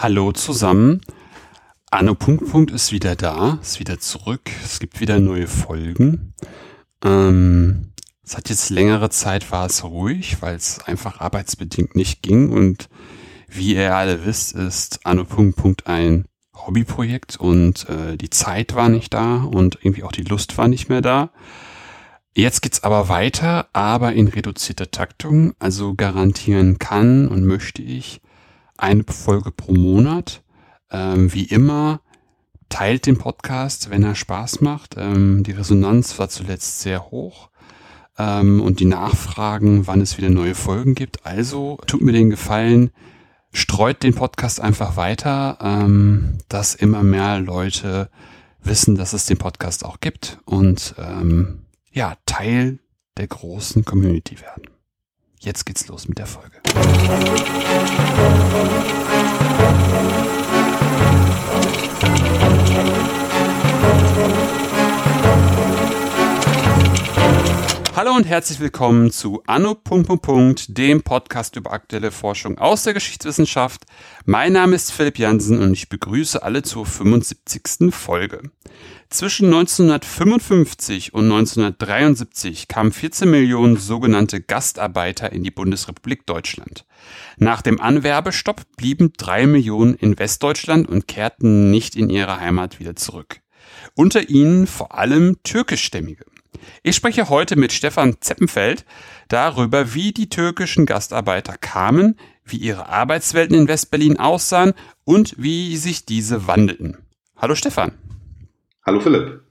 Hallo zusammen. Anno Punkt Punkt ist wieder da, ist wieder zurück. Es gibt wieder neue Folgen. Ähm, es hat jetzt längere Zeit war es ruhig, weil es einfach arbeitsbedingt nicht ging. Und wie ihr alle wisst, ist Anno Punkt Punkt ein Hobbyprojekt und äh, die Zeit war nicht da und irgendwie auch die Lust war nicht mehr da. Jetzt geht's aber weiter, aber in reduzierter Taktung. Also garantieren kann und möchte ich, eine Folge pro Monat. Ähm, wie immer, teilt den Podcast, wenn er Spaß macht. Ähm, die Resonanz war zuletzt sehr hoch. Ähm, und die Nachfragen, wann es wieder neue Folgen gibt. Also tut mir den Gefallen, streut den Podcast einfach weiter, ähm, dass immer mehr Leute wissen, dass es den Podcast auch gibt und ähm, ja, Teil der großen Community werden. Jetzt geht's los mit der Folge. Hallo und herzlich willkommen zu Anno. dem Podcast über aktuelle Forschung aus der Geschichtswissenschaft. Mein Name ist Philipp Jansen und ich begrüße alle zur 75. Folge. Zwischen 1955 und 1973 kamen 14 Millionen sogenannte Gastarbeiter in die Bundesrepublik Deutschland. Nach dem Anwerbestopp blieben drei Millionen in Westdeutschland und kehrten nicht in ihre Heimat wieder zurück. Unter ihnen vor allem türkischstämmige. Ich spreche heute mit Stefan Zeppenfeld darüber, wie die türkischen Gastarbeiter kamen, wie ihre Arbeitswelten in Westberlin aussahen und wie sich diese wandelten. Hallo Stefan. Hallo Philipp.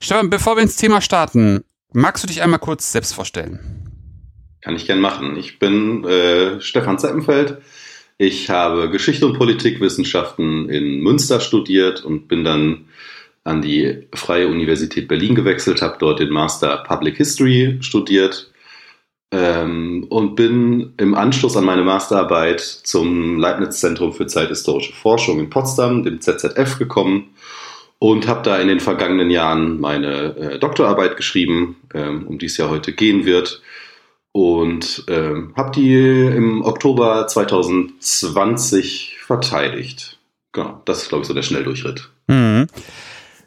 Stefan, bevor wir ins Thema starten, magst du dich einmal kurz selbst vorstellen? Kann ich gern machen. Ich bin äh, Stefan Zeppenfeld. Ich habe Geschichte und Politikwissenschaften in Münster studiert und bin dann an die Freie Universität Berlin gewechselt, habe dort den Master Public History studiert ähm, und bin im Anschluss an meine Masterarbeit zum Leibniz Zentrum für zeithistorische Forschung in Potsdam, dem ZZF, gekommen und habe da in den vergangenen Jahren meine äh, Doktorarbeit geschrieben, ähm, um die es ja heute gehen wird. Und ähm, habe die im Oktober 2020 verteidigt. Genau, das ist, glaube ich, so der Schnelldurchritt. Mhm.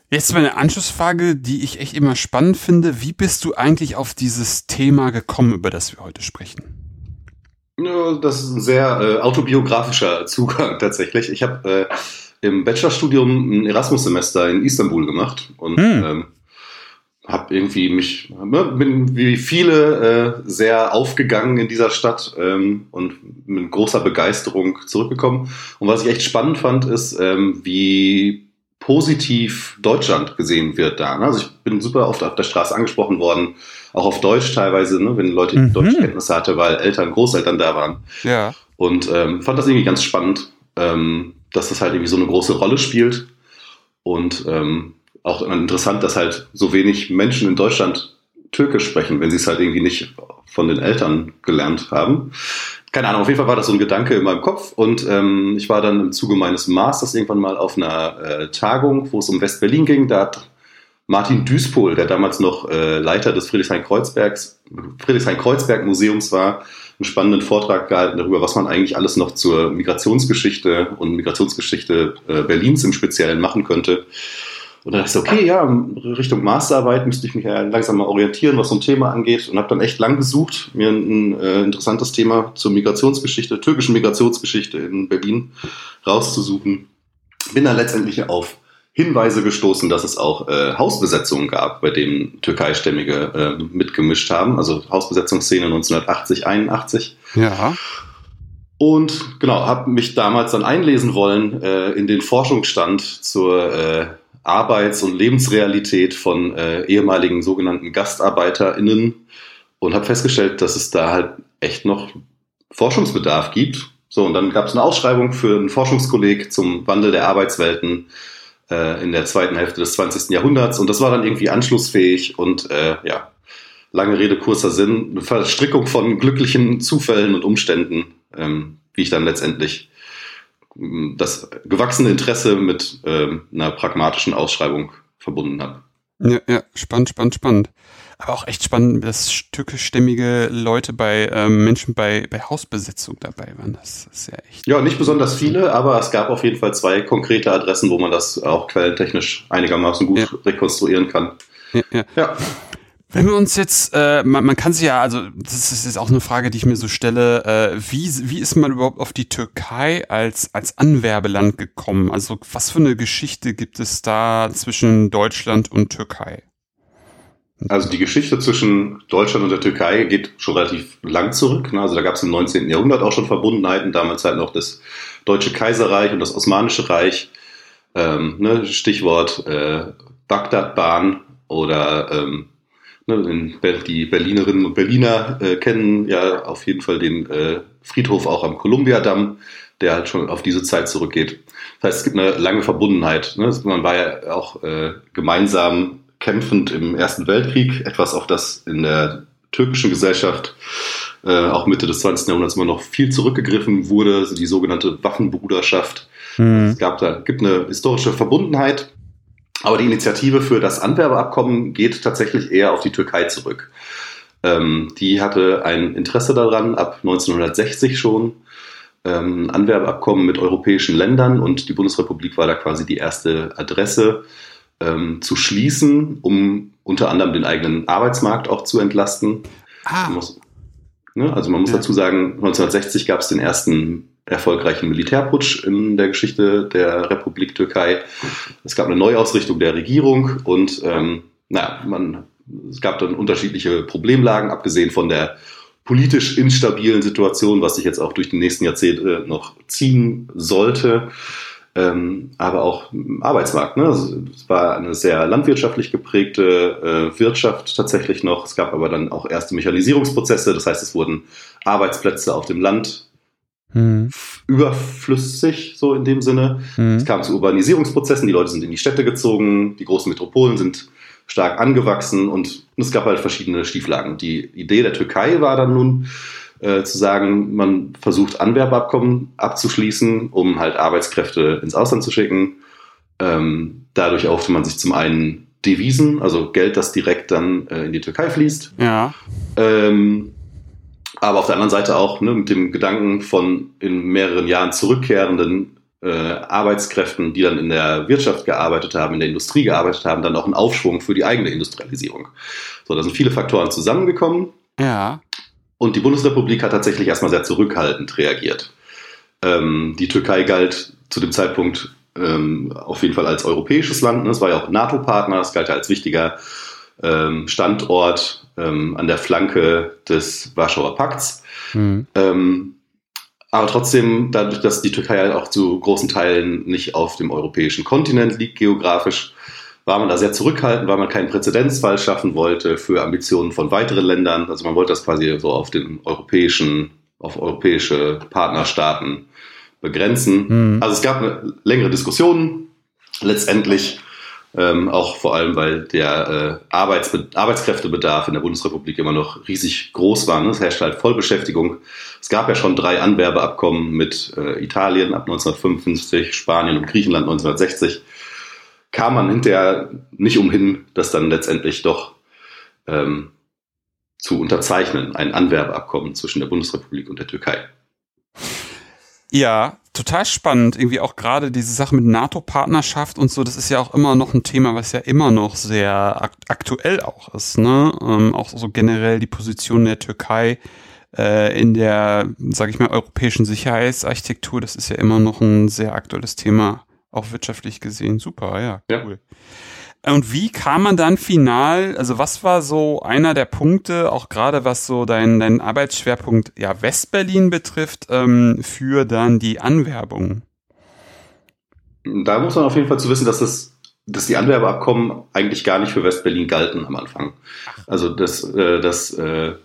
Jetzt meine Anschlussfrage, die ich echt immer spannend finde. Wie bist du eigentlich auf dieses Thema gekommen, über das wir heute sprechen? Ja, das ist ein sehr äh, autobiografischer Zugang tatsächlich. Ich habe äh, im Bachelorstudium ein Erasmus-Semester in Istanbul gemacht und hm. ähm, habe irgendwie mich, ne, bin wie viele äh, sehr aufgegangen in dieser Stadt ähm, und mit großer Begeisterung zurückgekommen. Und was ich echt spannend fand, ist, ähm, wie positiv Deutschland gesehen wird da. Ne? Also ich bin super oft auf der Straße angesprochen worden, auch auf Deutsch teilweise, ne? wenn Leute mhm. Deutschkenntnisse hatte, weil Eltern, Großeltern da waren. Ja. Und ähm, fand das irgendwie ganz spannend. Ähm, dass das halt irgendwie so eine große Rolle spielt. Und ähm, auch interessant, dass halt so wenig Menschen in Deutschland Türkisch sprechen, wenn sie es halt irgendwie nicht von den Eltern gelernt haben. Keine Ahnung, auf jeden Fall war das so ein Gedanke in meinem Kopf und ähm, ich war dann im Zuge meines Masters irgendwann mal auf einer äh, Tagung, wo es um West-Berlin ging. Da hat Martin Duispohl, der damals noch äh, Leiter des Friedrichshain-Kreuzbergs, Friedrichshain-Kreuzberg-Museums war, einen spannenden Vortrag gehalten darüber, was man eigentlich alles noch zur Migrationsgeschichte und Migrationsgeschichte äh, Berlins im Speziellen machen könnte. Und dann dachte ich, okay, ja, Richtung Masterarbeit müsste ich mich ja langsam mal orientieren, was so ein Thema angeht. Und habe dann echt lang gesucht, mir ein äh, interessantes Thema zur Migrationsgeschichte, türkischen Migrationsgeschichte in Berlin rauszusuchen. Bin dann letztendlich auf Hinweise gestoßen, dass es auch äh, Hausbesetzungen gab, bei denen Türkeistämmige äh, mitgemischt haben, also Hausbesetzungsszene 1980, 81. Ja. Und genau, habe mich damals dann einlesen wollen äh, in den Forschungsstand zur äh, Arbeits- und Lebensrealität von äh, ehemaligen sogenannten GastarbeiterInnen und habe festgestellt, dass es da halt echt noch Forschungsbedarf gibt. So, und dann gab es eine Ausschreibung für einen Forschungskolleg zum Wandel der Arbeitswelten äh, in der zweiten Hälfte des 20. Jahrhunderts. Und das war dann irgendwie anschlussfähig und äh, ja, lange Rede, kurzer Sinn, eine Verstrickung von glücklichen Zufällen und Umständen, ähm, wie ich dann letztendlich das gewachsene Interesse mit ähm, einer pragmatischen Ausschreibung verbunden habe. Ja, ja, spannend, spannend, spannend. Aber auch echt spannend, dass türkischstämmige Leute bei ähm, Menschen bei, bei Hausbesetzung dabei waren. Das ist ja echt. Ja, nicht besonders viele, aber es gab auf jeden Fall zwei konkrete Adressen, wo man das auch quellentechnisch einigermaßen gut ja. rekonstruieren kann. Ja, ja. ja. Wenn wir uns jetzt, äh, man, man kann sich ja, also das ist jetzt auch eine Frage, die ich mir so stelle, äh, wie, wie ist man überhaupt auf die Türkei als, als Anwerbeland gekommen? Also was für eine Geschichte gibt es da zwischen Deutschland und Türkei? Also die Geschichte zwischen Deutschland und der Türkei geht schon relativ lang zurück. Ne? Also da gab es im 19. Jahrhundert auch schon Verbundenheiten, damals halt noch das Deutsche Kaiserreich und das Osmanische Reich. Ähm, ne? Stichwort äh, Bagdadbahn oder ähm, Ne, die Berlinerinnen und Berliner äh, kennen ja auf jeden Fall den äh, Friedhof auch am Kolumbiadamm, der halt schon auf diese Zeit zurückgeht. Das heißt, es gibt eine lange Verbundenheit. Ne? Man war ja auch äh, gemeinsam kämpfend im Ersten Weltkrieg, etwas auf das in der türkischen Gesellschaft äh, auch Mitte des 20. Jahrhunderts immer noch viel zurückgegriffen wurde, die sogenannte Waffenbruderschaft. Mhm. Es gab da, gibt eine historische Verbundenheit aber die Initiative für das Anwerbeabkommen geht tatsächlich eher auf die Türkei zurück. Ähm, die hatte ein Interesse daran, ab 1960 schon, ähm, Anwerbeabkommen mit europäischen Ländern und die Bundesrepublik war da quasi die erste Adresse ähm, zu schließen, um unter anderem den eigenen Arbeitsmarkt auch zu entlasten. Ah. Muss, ne, also man muss ja. dazu sagen, 1960 gab es den ersten erfolgreichen Militärputsch in der Geschichte der Republik Türkei. Es gab eine Neuausrichtung der Regierung und ähm, naja, man, es gab dann unterschiedliche Problemlagen, abgesehen von der politisch instabilen Situation, was sich jetzt auch durch die nächsten Jahrzehnte noch ziehen sollte. Ähm, aber auch im Arbeitsmarkt. Ne? Also, es war eine sehr landwirtschaftlich geprägte äh, Wirtschaft tatsächlich noch. Es gab aber dann auch erste Mechanisierungsprozesse. Das heißt, es wurden Arbeitsplätze auf dem Land hm. überflüssig, so in dem Sinne. Hm. Es kam zu Urbanisierungsprozessen, die Leute sind in die Städte gezogen, die großen Metropolen sind stark angewachsen und es gab halt verschiedene Stieflagen. Die Idee der Türkei war dann nun, äh, zu sagen, man versucht Anwerbeabkommen abzuschließen, um halt Arbeitskräfte ins Ausland zu schicken. Ähm, dadurch erhoffte man sich zum einen Devisen, also Geld, das direkt dann äh, in die Türkei fließt. Ja. Ähm, aber auf der anderen Seite auch ne, mit dem Gedanken von in mehreren Jahren zurückkehrenden äh, Arbeitskräften, die dann in der Wirtschaft gearbeitet haben, in der Industrie gearbeitet haben, dann auch einen Aufschwung für die eigene Industrialisierung. So, da sind viele Faktoren zusammengekommen. Ja. Und die Bundesrepublik hat tatsächlich erstmal sehr zurückhaltend reagiert. Ähm, die Türkei galt zu dem Zeitpunkt ähm, auf jeden Fall als europäisches Land. Ne? Es war ja auch NATO-Partner, es galt ja als wichtiger ähm, Standort ähm, an der Flanke des Warschauer Pakts. Mhm. Ähm, aber trotzdem, dadurch, dass die Türkei halt auch zu großen Teilen nicht auf dem europäischen Kontinent liegt geografisch, war man da sehr zurückhaltend, weil man keinen Präzedenzfall schaffen wollte für Ambitionen von weiteren Ländern. Also man wollte das quasi so auf den europäischen, auf europäische Partnerstaaten begrenzen. Mhm. Also es gab eine längere Diskussion. Letztendlich ähm, auch vor allem, weil der äh, Arbeitsbe Arbeitskräftebedarf in der Bundesrepublik immer noch riesig groß war. Ne? Es herrscht halt Vollbeschäftigung. Es gab ja schon drei Anwerbeabkommen mit äh, Italien ab 1955, Spanien und Griechenland 1960. Kam man hinterher nicht umhin, das dann letztendlich doch ähm, zu unterzeichnen, ein Anwerbeabkommen zwischen der Bundesrepublik und der Türkei. Ja, total spannend. Irgendwie auch gerade diese Sache mit NATO-Partnerschaft und so, das ist ja auch immer noch ein Thema, was ja immer noch sehr akt aktuell auch ist. Ne? Ähm, auch so generell die Position der Türkei äh, in der, sage ich mal, europäischen Sicherheitsarchitektur, das ist ja immer noch ein sehr aktuelles Thema, auch wirtschaftlich gesehen. Super, ja, cool. Ja. Und wie kam man dann final, also was war so einer der Punkte, auch gerade was so dein, dein Arbeitsschwerpunkt ja Westberlin betrifft, ähm, für dann die Anwerbung? Da muss man auf jeden Fall zu wissen, dass das dass die Anwerbeabkommen eigentlich gar nicht für Westberlin galten am Anfang. Also das, äh, das äh,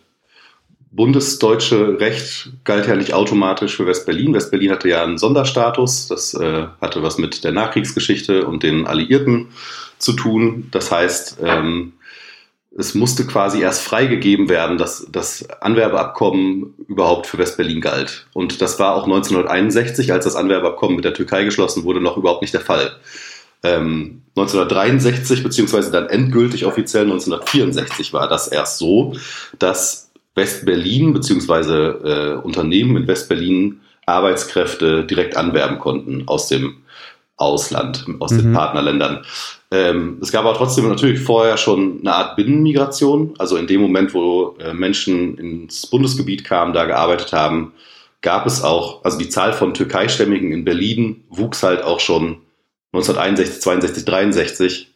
bundesdeutsche Recht galt ja nicht automatisch für Westberlin. Westberlin hatte ja einen Sonderstatus, das äh, hatte was mit der Nachkriegsgeschichte und den Alliierten zu tun. Das heißt, ähm, es musste quasi erst freigegeben werden, dass das Anwerbeabkommen überhaupt für Westberlin galt. Und das war auch 1961, als das Anwerbeabkommen mit der Türkei geschlossen wurde, noch überhaupt nicht der Fall. Ähm, 1963 beziehungsweise dann endgültig offiziell 1964 war das erst so, dass West-Berlin beziehungsweise äh, Unternehmen in West-Berlin Arbeitskräfte direkt anwerben konnten aus dem Ausland, aus mhm. den Partnerländern. Ähm, es gab aber trotzdem natürlich vorher schon eine Art Binnenmigration. Also in dem Moment, wo äh, Menschen ins Bundesgebiet kamen, da gearbeitet haben, gab es auch, also die Zahl von Türkeistämmigen in Berlin wuchs halt auch schon 1961, 62, 63.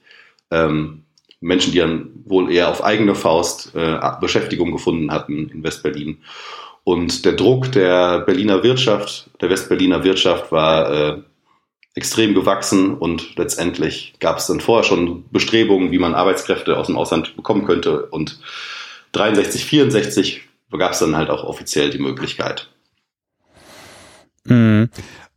Ähm, Menschen, die dann wohl eher auf eigene Faust äh, Beschäftigung gefunden hatten in Westberlin. Und der Druck der Berliner Wirtschaft, der Westberliner Wirtschaft war äh, extrem gewachsen und letztendlich gab es dann vorher schon Bestrebungen, wie man Arbeitskräfte aus dem Ausland bekommen könnte. Und 63, 64 gab es dann halt auch offiziell die Möglichkeit. Mhm.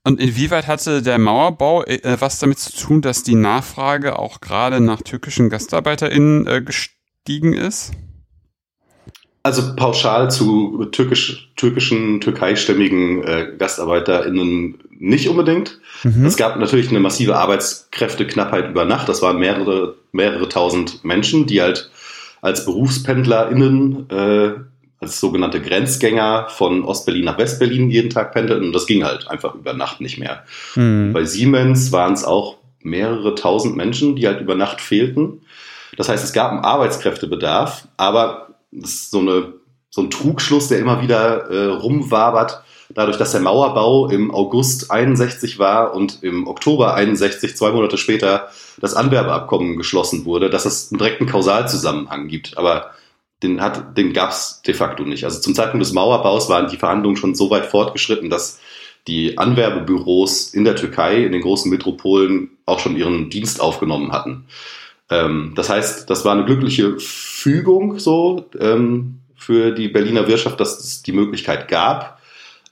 Und inwieweit hatte der Mauerbau äh, was damit zu tun, dass die Nachfrage auch gerade nach türkischen GastarbeiterInnen äh, gestiegen ist? Also pauschal zu türkisch, türkischen, türkeistämmigen äh, GastarbeiterInnen nicht unbedingt. Mhm. Es gab natürlich eine massive Arbeitskräfteknappheit über Nacht. Das waren mehrere, mehrere tausend Menschen, die halt als BerufspendlerInnen äh, als sogenannte Grenzgänger von Ostberlin nach Westberlin jeden Tag pendelten. Und das ging halt einfach über Nacht nicht mehr. Mhm. Bei Siemens waren es auch mehrere tausend Menschen, die halt über Nacht fehlten. Das heißt, es gab einen Arbeitskräftebedarf, aber das ist so, eine, so ein Trugschluss, der immer wieder äh, rumwabert, dadurch, dass der Mauerbau im August 61 war und im Oktober 61, zwei Monate später, das Anwerbeabkommen geschlossen wurde, dass es einen direkten Kausalzusammenhang gibt. Aber den, hat, den gab es de facto nicht. Also zum Zeitpunkt des Mauerbaus waren die Verhandlungen schon so weit fortgeschritten, dass die Anwerbebüros in der Türkei, in den großen Metropolen, auch schon ihren Dienst aufgenommen hatten. Ähm, das heißt, das war eine glückliche Fügung so ähm, für die Berliner Wirtschaft, dass es die Möglichkeit gab.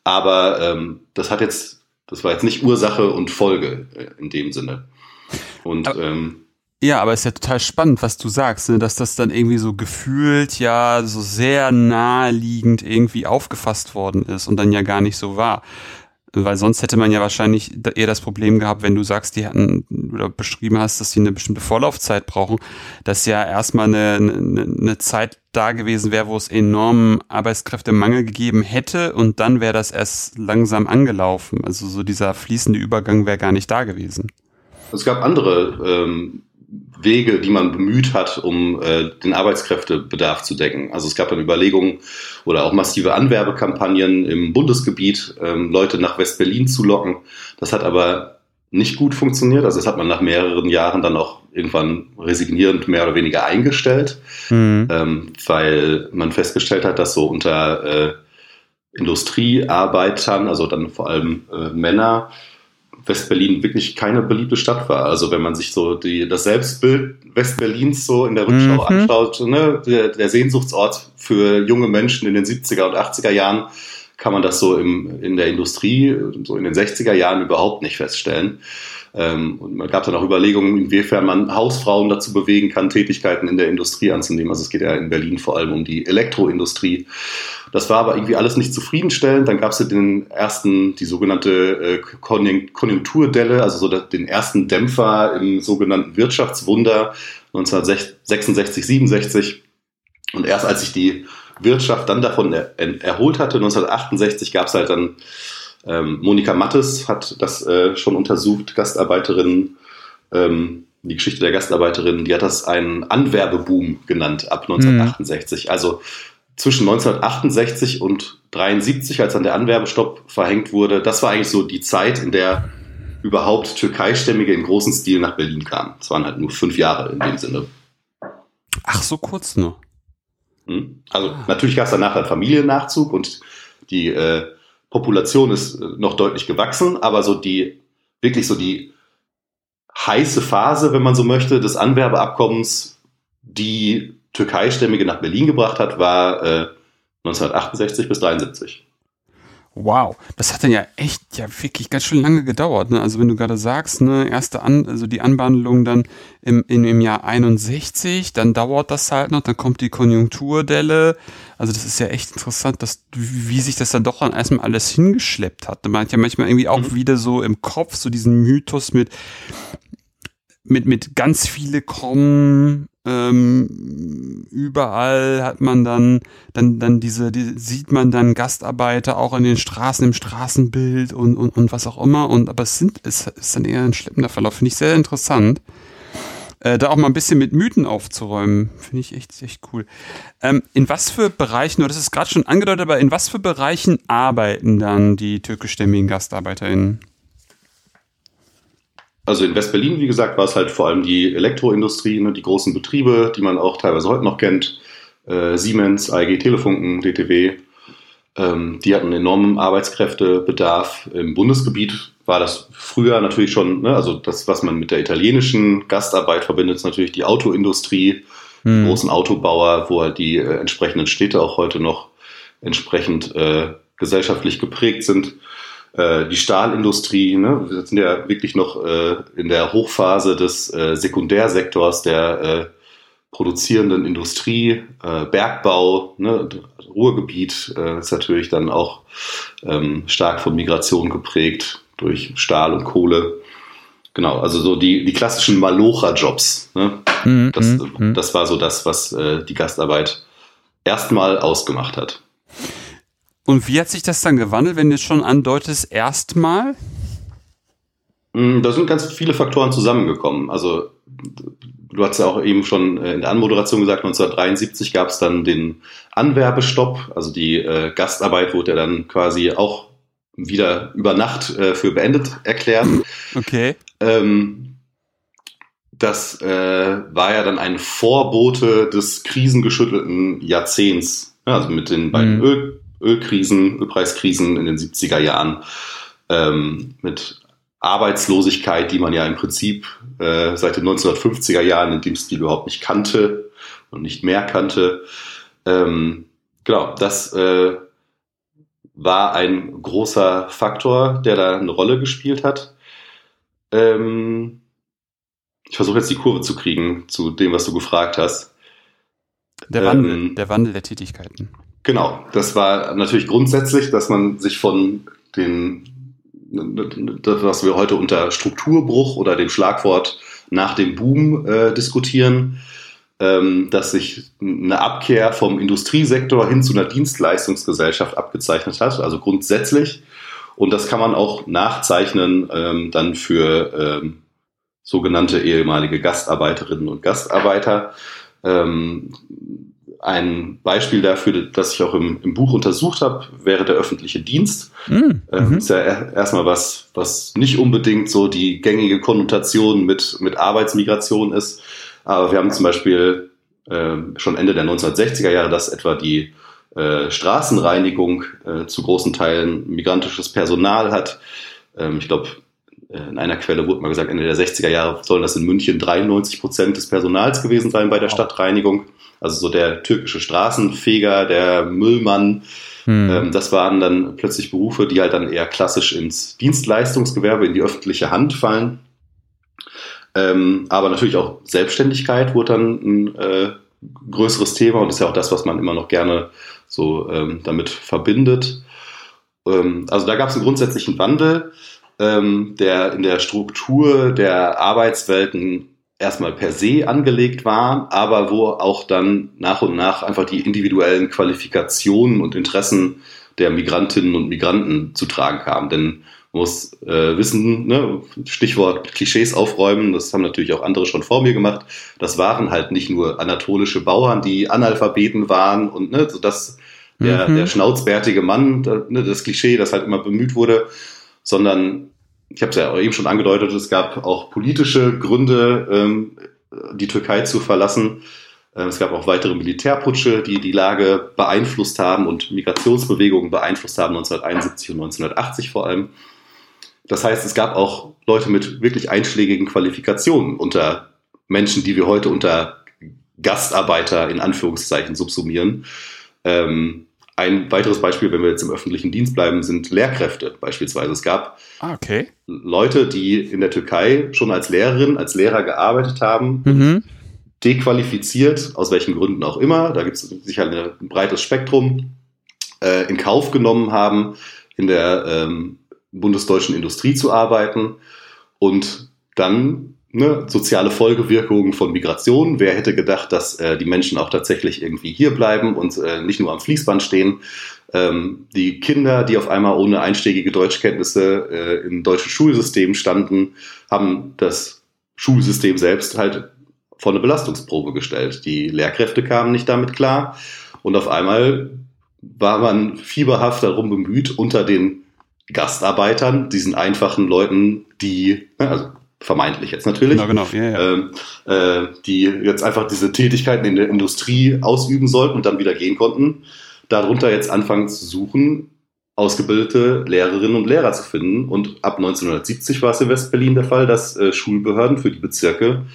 Aber ähm, das hat jetzt, das war jetzt nicht Ursache und Folge äh, in dem Sinne. Und ähm, ja, aber es ist ja total spannend, was du sagst, ne? dass das dann irgendwie so gefühlt ja so sehr naheliegend irgendwie aufgefasst worden ist und dann ja gar nicht so war. Weil sonst hätte man ja wahrscheinlich eher das Problem gehabt, wenn du sagst, die hatten oder beschrieben hast, dass sie eine bestimmte Vorlaufzeit brauchen, dass ja erstmal eine, eine, eine Zeit da gewesen wäre, wo es enormen Arbeitskräftemangel gegeben hätte und dann wäre das erst langsam angelaufen. Also so dieser fließende Übergang wäre gar nicht da gewesen. Es gab andere ähm, Wege, die man bemüht hat, um äh, den Arbeitskräftebedarf zu decken. Also es gab dann Überlegungen oder auch massive Anwerbekampagnen im Bundesgebiet, ähm, Leute nach West-Berlin zu locken. Das hat aber nicht gut funktioniert. Also das hat man nach mehreren Jahren dann auch irgendwann resignierend mehr oder weniger eingestellt, mhm. ähm, weil man festgestellt hat, dass so unter äh, Industriearbeitern, also dann vor allem äh, Männer, Westberlin wirklich keine beliebte Stadt war. Also wenn man sich so die, das Selbstbild Westberlins so in der Rückschau mhm. anschaut, ne, der, der, Sehnsuchtsort für junge Menschen in den 70er und 80er Jahren, kann man das so im, in der Industrie, so in den 60er Jahren überhaupt nicht feststellen. Ähm, und man gab dann auch Überlegungen, inwiefern man Hausfrauen dazu bewegen kann, Tätigkeiten in der Industrie anzunehmen. Also es geht ja in Berlin vor allem um die Elektroindustrie. Das war aber irgendwie alles nicht zufriedenstellend. Dann gab es ja den ersten, die sogenannte äh, Konjunkturdelle, also so den ersten Dämpfer im sogenannten Wirtschaftswunder 1966, 67. Und erst als sich die Wirtschaft dann davon erholt hatte, 1968 gab es halt dann ähm, Monika Mattes hat das äh, schon untersucht, Gastarbeiterin, ähm, die Geschichte der Gastarbeiterin, die hat das einen Anwerbeboom genannt ab 1968. Mhm. Also zwischen 1968 und 73, als dann der Anwerbestopp verhängt wurde, das war eigentlich so die Zeit, in der überhaupt Türkeistämmige im großen Stil nach Berlin kamen. Es waren halt nur fünf Jahre in dem Sinne. Ach, so kurz nur. Hm? Also natürlich gab es danach einen Familiennachzug und die äh, Population ist äh, noch deutlich gewachsen, aber so die, wirklich so die heiße Phase, wenn man so möchte, des Anwerbeabkommens, die Türkeistämmige nach Berlin gebracht hat, war äh, 1968 bis 73. Wow, das hat dann ja echt ja wirklich ganz schön lange gedauert. Ne? Also wenn du gerade sagst, ne, erste An also die Anwandlung dann im, in, im Jahr 61, dann dauert das halt noch, dann kommt die Konjunkturdelle. Also das ist ja echt interessant, dass, wie sich das dann doch dann erstmal alles hingeschleppt hat. Man hat ja manchmal irgendwie auch mhm. wieder so im Kopf so diesen Mythos mit, mit, mit ganz viele kommen, ähm, überall hat man dann, dann, dann diese, die, sieht man dann Gastarbeiter auch in den Straßen, im Straßenbild und, und, und was auch immer. Und aber es sind, es ist dann eher ein schleppender Verlauf. Finde ich sehr interessant. Äh, da auch mal ein bisschen mit Mythen aufzuräumen, finde ich echt, echt cool. Ähm, in was für Bereichen, du hast es gerade schon angedeutet, aber in was für Bereichen arbeiten dann die türkischstämmigen GastarbeiterInnen? Also in West-Berlin, wie gesagt, war es halt vor allem die Elektroindustrie, ne, die großen Betriebe, die man auch teilweise heute noch kennt. Äh, Siemens, AEG Telefunken, DTW. Ähm, die hatten enormen Arbeitskräftebedarf. Im Bundesgebiet war das früher natürlich schon, ne, also das, was man mit der italienischen Gastarbeit verbindet, ist natürlich die Autoindustrie, hm. großen Autobauer, wo halt die äh, entsprechenden Städte auch heute noch entsprechend äh, gesellschaftlich geprägt sind. Äh, die Stahlindustrie, ne? wir sind ja wirklich noch äh, in der Hochphase des äh, Sekundärsektors der äh, produzierenden Industrie, äh, Bergbau, ne? Ruhrgebiet äh, ist natürlich dann auch ähm, stark von Migration geprägt durch Stahl und Kohle. Genau, also so die, die klassischen Malocha-Jobs. Ne? Mhm, das, mhm. das war so das, was die Gastarbeit erstmal ausgemacht hat. Und wie hat sich das dann gewandelt, wenn du es schon andeutest, erstmal? Mm, da sind ganz viele Faktoren zusammengekommen. Also du hast ja auch eben schon äh, in der Anmoderation gesagt, 1973 gab es dann den Anwerbestopp. Also die äh, Gastarbeit wurde ja dann quasi auch wieder über Nacht äh, für beendet erklärt. Okay. Ähm, das äh, war ja dann ein Vorbote des krisengeschüttelten Jahrzehnts. Ja, also mit den beiden mhm. Öl Ölkrisen, Ölpreiskrisen in den 70er Jahren, ähm, mit Arbeitslosigkeit, die man ja im Prinzip äh, seit den 1950er Jahren in dem Stil überhaupt nicht kannte und nicht mehr kannte. Ähm, genau, das äh, war ein großer Faktor, der da eine Rolle gespielt hat. Ähm, ich versuche jetzt die Kurve zu kriegen zu dem, was du gefragt hast. Der Wandel, ähm, der Wandel der Tätigkeiten. Genau, das war natürlich grundsätzlich, dass man sich von den, was wir heute unter Strukturbruch oder dem Schlagwort nach dem Boom äh, diskutieren, ähm, dass sich eine Abkehr vom Industriesektor hin zu einer Dienstleistungsgesellschaft abgezeichnet hat, also grundsätzlich. Und das kann man auch nachzeichnen ähm, dann für ähm, sogenannte ehemalige Gastarbeiterinnen und Gastarbeiter. Ähm, ein Beispiel dafür, das ich auch im, im Buch untersucht habe, wäre der öffentliche Dienst. Mhm. Ähm, ist ja erstmal was, was nicht unbedingt so die gängige Konnotation mit, mit Arbeitsmigration ist. Aber wir haben zum Beispiel äh, schon Ende der 1960er Jahre, dass etwa die äh, Straßenreinigung äh, zu großen Teilen migrantisches Personal hat. Ähm, ich glaube, äh, in einer Quelle wurde mal gesagt, Ende der 60er Jahre sollen das in München 93 Prozent des Personals gewesen sein bei der Stadtreinigung. Also so der türkische Straßenfeger, der Müllmann. Hm. Ähm, das waren dann plötzlich Berufe, die halt dann eher klassisch ins Dienstleistungsgewerbe, in die öffentliche Hand fallen. Ähm, aber natürlich auch Selbstständigkeit wurde dann ein äh, größeres Thema und ist ja auch das, was man immer noch gerne so ähm, damit verbindet. Also da gab es einen grundsätzlichen Wandel, der in der Struktur der Arbeitswelten erstmal per se angelegt war, aber wo auch dann nach und nach einfach die individuellen Qualifikationen und Interessen der Migrantinnen und Migranten zu tragen kamen. Denn man muss äh, wissen, ne, Stichwort Klischees aufräumen, das haben natürlich auch andere schon vor mir gemacht. Das waren halt nicht nur anatolische Bauern, die Analphabeten waren und ne, so das der, mhm. der schnauzbärtige Mann, ne, das Klischee, das halt immer bemüht wurde, sondern ich habe es ja eben schon angedeutet, es gab auch politische Gründe, ähm, die Türkei zu verlassen. Ähm, es gab auch weitere Militärputsche, die die Lage beeinflusst haben und Migrationsbewegungen beeinflusst haben, 1971 und 1980 vor allem. Das heißt, es gab auch Leute mit wirklich einschlägigen Qualifikationen unter Menschen, die wir heute unter Gastarbeiter in Anführungszeichen subsumieren. Ähm, ein weiteres Beispiel, wenn wir jetzt im öffentlichen Dienst bleiben, sind Lehrkräfte beispielsweise. Es gab ah, okay. Leute, die in der Türkei schon als Lehrerin, als Lehrer gearbeitet haben, mhm. dequalifiziert, aus welchen Gründen auch immer, da gibt es sicher ein breites Spektrum, äh, in Kauf genommen haben, in der ähm, bundesdeutschen Industrie zu arbeiten und dann ne, soziale Folgewirkungen von Migration. Wer hätte gedacht, dass äh, die Menschen auch tatsächlich irgendwie hier bleiben und äh, nicht nur am Fließband stehen? Ähm, die Kinder, die auf einmal ohne einschlägige Deutschkenntnisse äh, im deutschen Schulsystem standen, haben das Schulsystem selbst halt vor eine Belastungsprobe gestellt. Die Lehrkräfte kamen nicht damit klar und auf einmal war man fieberhaft darum bemüht, unter den Gastarbeitern, diesen einfachen Leuten, die, ne, also vermeintlich jetzt natürlich, genau, genau. Ja, ja. Ähm, äh, die jetzt einfach diese Tätigkeiten in der Industrie ausüben sollten und dann wieder gehen konnten, darunter jetzt anfangen zu suchen, ausgebildete Lehrerinnen und Lehrer zu finden. Und ab 1970 war es in Westberlin der Fall, dass äh, Schulbehörden für die Bezirke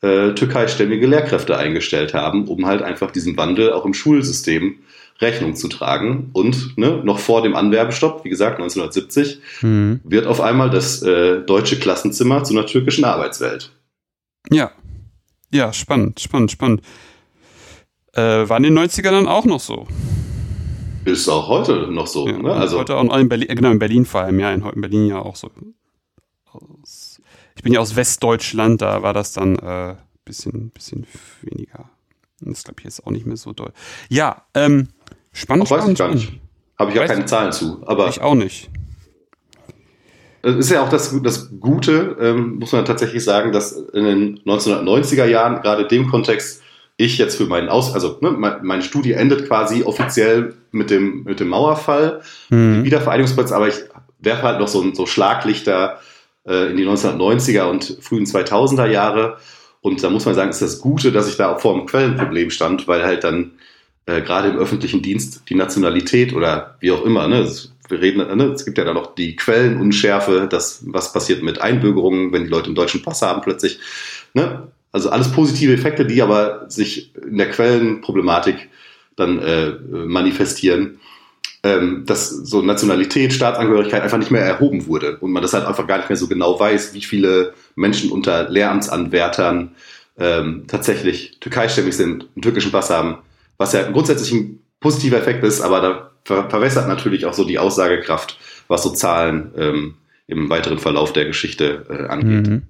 äh, türkeistämmige Lehrkräfte eingestellt haben, um halt einfach diesen Wandel auch im Schulsystem Rechnung zu tragen. Und ne, noch vor dem Anwerbestopp, wie gesagt, 1970, mhm. wird auf einmal das äh, deutsche Klassenzimmer zu einer türkischen Arbeitswelt. Ja. Ja, spannend, spannend, spannend. Äh, war in den 90ern dann auch noch so? Ist auch heute noch so. Ja, ne? also heute auch in Berlin, genau, in Berlin vor allem, ja, in, in Berlin ja auch so. Ich bin ja aus Westdeutschland, da war das dann ein äh, bisschen, bisschen weniger. Das glaube ich jetzt auch nicht mehr so doll. Ja, ähm, spannend. Ach, weiß ich gar nicht. Habe ich auch keine Zahlen zu. Aber ich auch nicht. Es ist ja auch das, das Gute, ähm, muss man tatsächlich sagen, dass in den 1990er Jahren, gerade in dem Kontext, ich jetzt für meinen Aus, also ne, meine Studie endet quasi offiziell mit dem, mit dem Mauerfall, mhm. Wiedervereinigungsplatz, aber ich werfe halt noch so, so Schlaglichter äh, in die 1990er und frühen 2000er Jahre. Und da muss man sagen, ist das Gute, dass ich da auch vor einem Quellenproblem stand, weil halt dann äh, gerade im öffentlichen Dienst die Nationalität oder wie auch immer, ne, wir reden, ne, es gibt ja da noch die Quellenunschärfe, das, was passiert mit Einbürgerungen, wenn die Leute einen deutschen Pass haben plötzlich. Ne? Also alles positive Effekte, die aber sich in der Quellenproblematik dann äh, manifestieren ähm, dass so Nationalität, Staatsangehörigkeit einfach nicht mehr erhoben wurde und man das halt einfach gar nicht mehr so genau weiß, wie viele Menschen unter Lehramtsanwärtern ähm, tatsächlich türkeistämmig sind, einen türkischen Pass haben, was ja grundsätzlich ein positiver Effekt ist, aber da ver verwässert natürlich auch so die Aussagekraft, was so Zahlen ähm, im weiteren Verlauf der Geschichte äh, angeht. Mhm.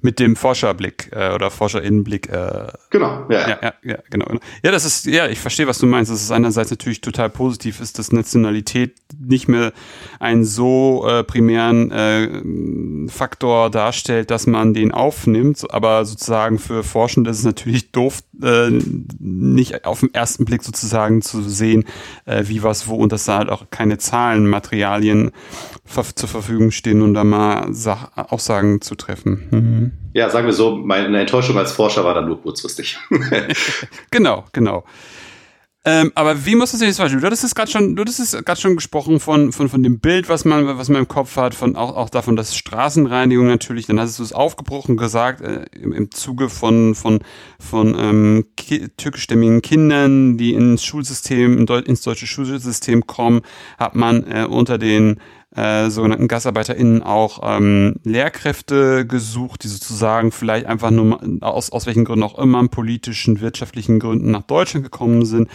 Mit dem Forscherblick äh, oder Forscherinnenblick. Äh, genau, ja. Ja, ja, ja, genau. Ja, das ist, ja, ich verstehe, was du meinst. Dass es einerseits natürlich total positiv ist, dass Nationalität nicht mehr einen so äh, primären äh, Faktor darstellt, dass man den aufnimmt. Aber sozusagen für Forschende ist es natürlich doof, äh, nicht auf den ersten Blick sozusagen zu sehen, äh, wie was wo und dass da halt auch keine Zahlen, Materialien zur Verfügung stehen, um da mal Sach Aussagen zu treffen. Mhm. Ja, sagen wir so, meine Enttäuschung als Forscher war dann nur kurzfristig. genau, genau. Ähm, aber wie muss das vorstellen? Du hattest es gerade schon, schon gesprochen von, von, von dem Bild, was man, was man im Kopf hat, von auch, auch davon, dass Straßenreinigung natürlich, dann hast du es aufgebrochen gesagt, äh, im, im Zuge von, von, von ähm, türkischstämmigen Kindern, die ins Schulsystem, ins deutsche Schulsystem kommen, hat man äh, unter den äh, sogenannten GastarbeiterInnen auch ähm, Lehrkräfte gesucht, die sozusagen vielleicht einfach nur aus, aus welchen Gründen auch immer, politischen, wirtschaftlichen Gründen nach Deutschland gekommen sind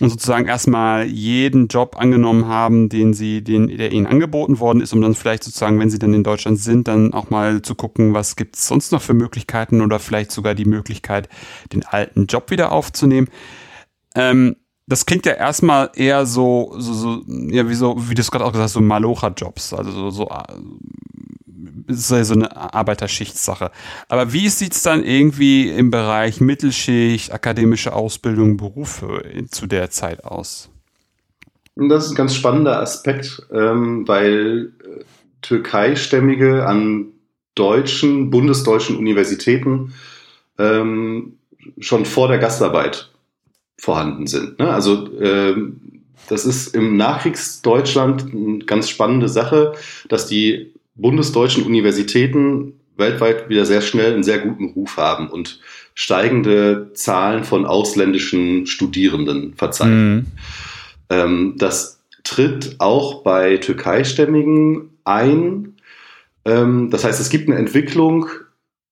und sozusagen erstmal jeden Job angenommen haben, den sie, den, der ihnen angeboten worden ist, um dann vielleicht sozusagen, wenn sie dann in Deutschland sind, dann auch mal zu gucken, was gibt es sonst noch für Möglichkeiten oder vielleicht sogar die Möglichkeit, den alten Job wieder aufzunehmen. Ähm, das klingt ja erstmal eher so, so, so ja, wie so, wie du es gerade auch gesagt hast, so Malocha-Jobs, also so, so ja so eine Arbeiterschichtssache. Aber wie sieht's dann irgendwie im Bereich Mittelschicht, akademische Ausbildung, Berufe zu der Zeit aus? Das ist ein ganz spannender Aspekt, ähm, weil äh, Türkeistämmige an deutschen, bundesdeutschen Universitäten ähm, schon vor der Gastarbeit vorhanden sind. Ne? Also äh, das ist im Nachkriegsdeutschland eine ganz spannende Sache, dass die bundesdeutschen Universitäten weltweit wieder sehr schnell einen sehr guten Ruf haben und steigende Zahlen von ausländischen Studierenden verzeichnen. Mhm. Ähm, das tritt auch bei Türkeistämmigen ein. Ähm, das heißt, es gibt eine Entwicklung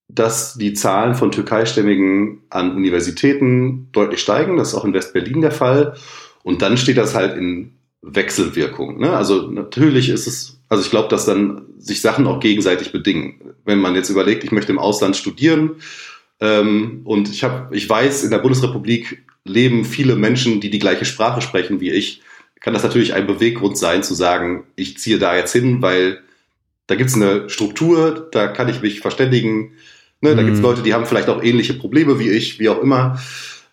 dass die Zahlen von Türkeistämmigen an Universitäten deutlich steigen. Das ist auch in West-Berlin der Fall. Und dann steht das halt in Wechselwirkung. Ne? Also natürlich ist es Also ich glaube, dass dann sich Sachen auch gegenseitig bedingen. Wenn man jetzt überlegt, ich möchte im Ausland studieren ähm, und ich habe, ich weiß, in der Bundesrepublik leben viele Menschen, die die gleiche Sprache sprechen wie ich, kann das natürlich ein Beweggrund sein, zu sagen, ich ziehe da jetzt hin, weil da gibt es eine Struktur, da kann ich mich verständigen. Ne? Da mhm. gibt es Leute, die haben vielleicht auch ähnliche Probleme wie ich, wie auch immer.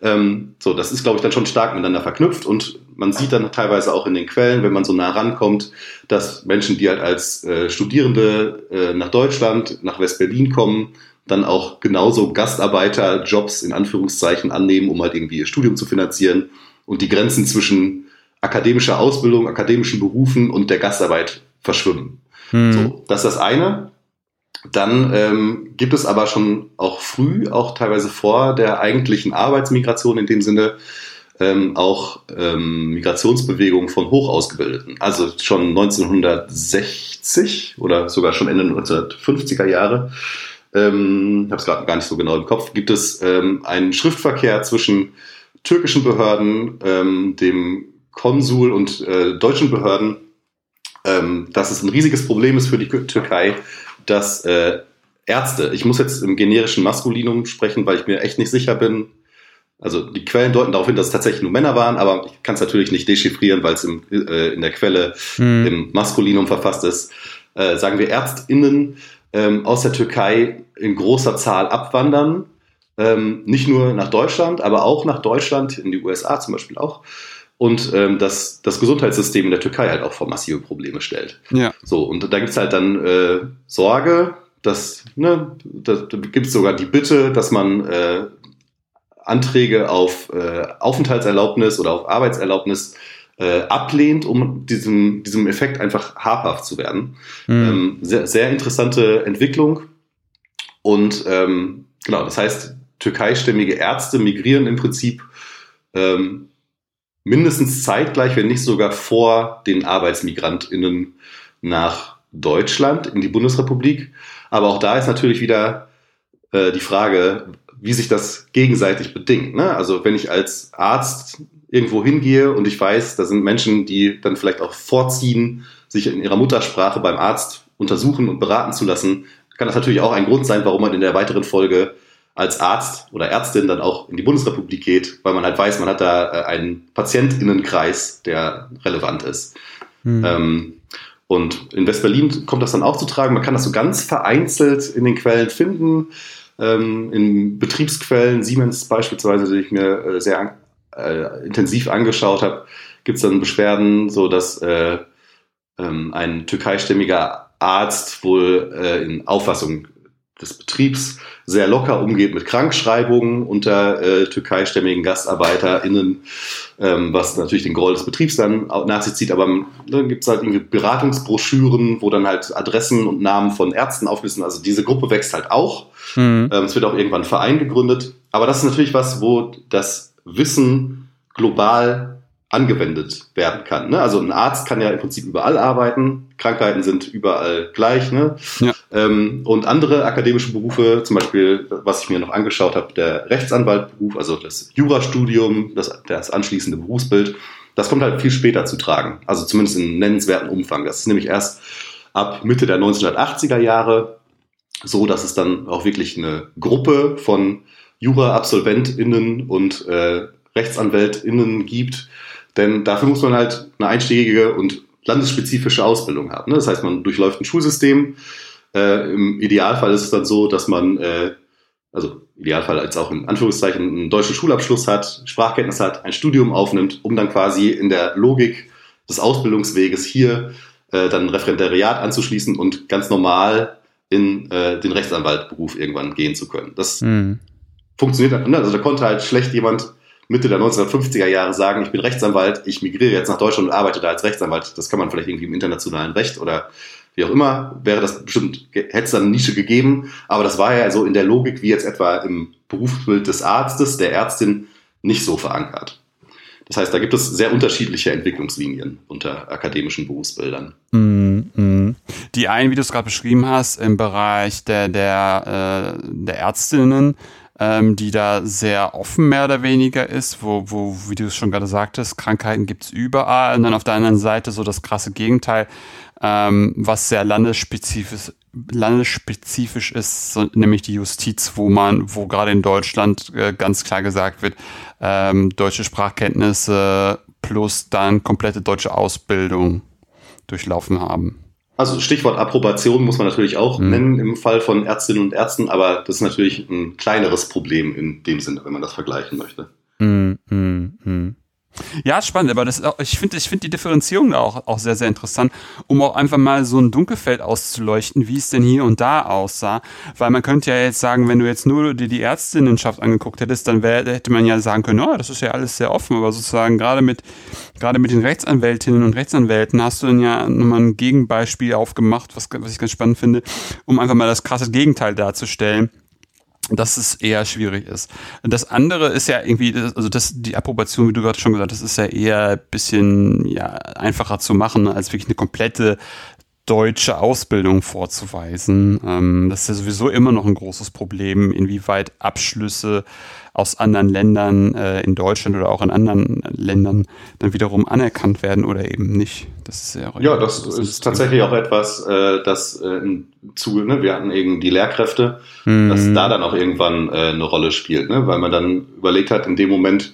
Ähm, so, das ist, glaube ich, dann schon stark miteinander verknüpft und man sieht dann teilweise auch in den Quellen, wenn man so nah rankommt, dass Menschen, die halt als äh, Studierende äh, nach Deutschland, nach West-Berlin kommen, dann auch genauso Gastarbeiterjobs in Anführungszeichen annehmen, um halt irgendwie ihr Studium zu finanzieren und die Grenzen zwischen akademischer Ausbildung, akademischen Berufen und der Gastarbeit verschwimmen. Hm. So, das ist das eine. Dann ähm, gibt es aber schon auch früh, auch teilweise vor der eigentlichen Arbeitsmigration in dem Sinne, ähm, auch ähm, Migrationsbewegungen von Hochausgebildeten. Also schon 1960 oder sogar schon Ende 1950er Jahre, ähm, ich habe es gerade gar nicht so genau im Kopf, gibt es ähm, einen Schriftverkehr zwischen türkischen Behörden, ähm, dem Konsul und äh, deutschen Behörden, ähm, dass es ein riesiges Problem ist für die Türkei, dass äh, Ärzte, ich muss jetzt im generischen Maskulinum sprechen, weil ich mir echt nicht sicher bin. Also die Quellen deuten darauf hin, dass es tatsächlich nur Männer waren, aber ich kann es natürlich nicht dechiffrieren, weil es äh, in der Quelle hm. im Maskulinum verfasst ist. Äh, sagen wir ÄrztInnen ähm, aus der Türkei in großer Zahl abwandern. Ähm, nicht nur nach Deutschland, aber auch nach Deutschland, in die USA zum Beispiel auch und ähm, dass das Gesundheitssystem in der Türkei halt auch vor massive Probleme stellt. Ja. So, und da gibt's halt dann äh, Sorge, dass, ne, da, da gibt es sogar die Bitte, dass man äh, Anträge auf äh, Aufenthaltserlaubnis oder auf Arbeitserlaubnis äh, ablehnt, um diesem, diesem Effekt einfach habhaft zu werden. Mhm. Ähm, sehr, sehr interessante Entwicklung. Und ähm, genau, das heißt, türkeistämmige Ärzte migrieren im Prinzip ähm, mindestens zeitgleich, wenn nicht sogar vor den ArbeitsmigrantInnen nach Deutschland, in die Bundesrepublik. Aber auch da ist natürlich wieder äh, die Frage, wie sich das gegenseitig bedingt. Ne? Also wenn ich als Arzt irgendwo hingehe und ich weiß, da sind Menschen, die dann vielleicht auch vorziehen, sich in ihrer Muttersprache beim Arzt untersuchen und beraten zu lassen, kann das natürlich auch ein Grund sein, warum man in der weiteren Folge als Arzt oder Ärztin dann auch in die Bundesrepublik geht, weil man halt weiß, man hat da äh, einen Patientinnenkreis, der relevant ist. Mhm. Ähm, und in West-Berlin kommt das dann auch zu tragen. Man kann das so ganz vereinzelt in den Quellen finden. Ähm, in Betriebsquellen, Siemens beispielsweise, die ich mir äh, sehr äh, intensiv angeschaut habe, gibt es dann Beschwerden, so dass äh, ähm, ein türkeistämmiger Arzt wohl in Auffassung des Betriebs sehr locker umgeht mit Krankschreibungen unter äh, türkeistämmigen GastarbeiterInnen, ähm, was natürlich den Groll des Betriebs dann nach sich zieht. Aber dann gibt es halt irgendwie Beratungsbroschüren, wo dann halt Adressen und Namen von Ärzten auflisten. Also diese Gruppe wächst halt auch. Mhm. Ähm, es wird auch irgendwann ein Verein gegründet. Aber das ist natürlich was, wo das Wissen global angewendet werden kann. Ne? Also ein Arzt kann ja im Prinzip überall arbeiten. Krankheiten sind überall gleich. Ne? Ja. Ähm, und andere akademische Berufe, zum Beispiel, was ich mir noch angeschaut habe, der Rechtsanwaltberuf, also das Jurastudium, das, das anschließende Berufsbild, das kommt halt viel später zu tragen. Also zumindest in nennenswerten Umfang. Das ist nämlich erst ab Mitte der 1980er Jahre so, dass es dann auch wirklich eine Gruppe von Jura-AbsolventInnen und äh, RechtsanwältInnen gibt, denn dafür muss man halt eine einstiegige und landesspezifische Ausbildung haben. Ne? Das heißt, man durchläuft ein Schulsystem. Äh, Im Idealfall ist es dann so, dass man, äh, also Idealfall als auch in Anführungszeichen, einen deutschen Schulabschluss hat, Sprachkenntnis hat, ein Studium aufnimmt, um dann quasi in der Logik des Ausbildungsweges hier äh, dann ein Referendariat anzuschließen und ganz normal in den Rechtsanwaltberuf irgendwann gehen zu können. Das mhm. funktioniert, ne? also da konnte halt schlecht jemand Mitte der 1950er Jahre sagen, ich bin Rechtsanwalt, ich migriere jetzt nach Deutschland und arbeite da als Rechtsanwalt. Das kann man vielleicht irgendwie im internationalen Recht oder wie auch immer, wäre das bestimmt, hätte es dann eine Nische gegeben. Aber das war ja so in der Logik wie jetzt etwa im Berufsbild des Arztes, der Ärztin, nicht so verankert. Das heißt, da gibt es sehr unterschiedliche Entwicklungslinien unter akademischen Berufsbildern. Mm, mm. Die einen, wie du es gerade beschrieben hast, im Bereich der, der, äh, der Ärztinnen, ähm, die da sehr offen mehr oder weniger ist, wo, wo wie du es schon gerade sagtest, Krankheiten gibt's überall und dann auf der anderen Seite so das krasse Gegenteil, ähm, was sehr landesspezifisch, landesspezifisch ist, so, nämlich die Justiz, wo man, wo gerade in Deutschland äh, ganz klar gesagt wird, ähm, deutsche Sprachkenntnisse plus dann komplette deutsche Ausbildung durchlaufen haben. Also Stichwort Approbation muss man natürlich auch mhm. nennen im Fall von Ärztinnen und Ärzten, aber das ist natürlich ein kleineres Problem in dem Sinne, wenn man das vergleichen möchte. Mhm. Mhm. Ja, spannend, aber das, ich finde ich finde die Differenzierung da auch, auch sehr, sehr interessant, um auch einfach mal so ein Dunkelfeld auszuleuchten, wie es denn hier und da aussah. Weil man könnte ja jetzt sagen, wenn du jetzt nur dir die Ärztinnenschaft angeguckt hättest, dann wär, hätte man ja sagen können, oh, das ist ja alles sehr offen, aber sozusagen gerade mit, gerade mit den Rechtsanwältinnen und Rechtsanwälten hast du dann ja nochmal ein Gegenbeispiel aufgemacht, was, was ich ganz spannend finde, um einfach mal das krasse Gegenteil darzustellen dass es eher schwierig ist. Das andere ist ja irgendwie, also das, die Approbation, wie du gerade schon gesagt hast, ist ja eher ein bisschen ja, einfacher zu machen, als wirklich eine komplette deutsche Ausbildung vorzuweisen. Ähm, das ist ja sowieso immer noch ein großes Problem, inwieweit Abschlüsse aus anderen Ländern äh, in Deutschland oder auch in anderen Ländern dann wiederum anerkannt werden oder eben nicht. Das ist ja, ja das, das ist tatsächlich auch etwas, äh, das äh, im Zuge, ne, wir hatten eben die Lehrkräfte, mhm. dass da dann auch irgendwann äh, eine Rolle spielt, ne, weil man dann überlegt hat, in dem Moment,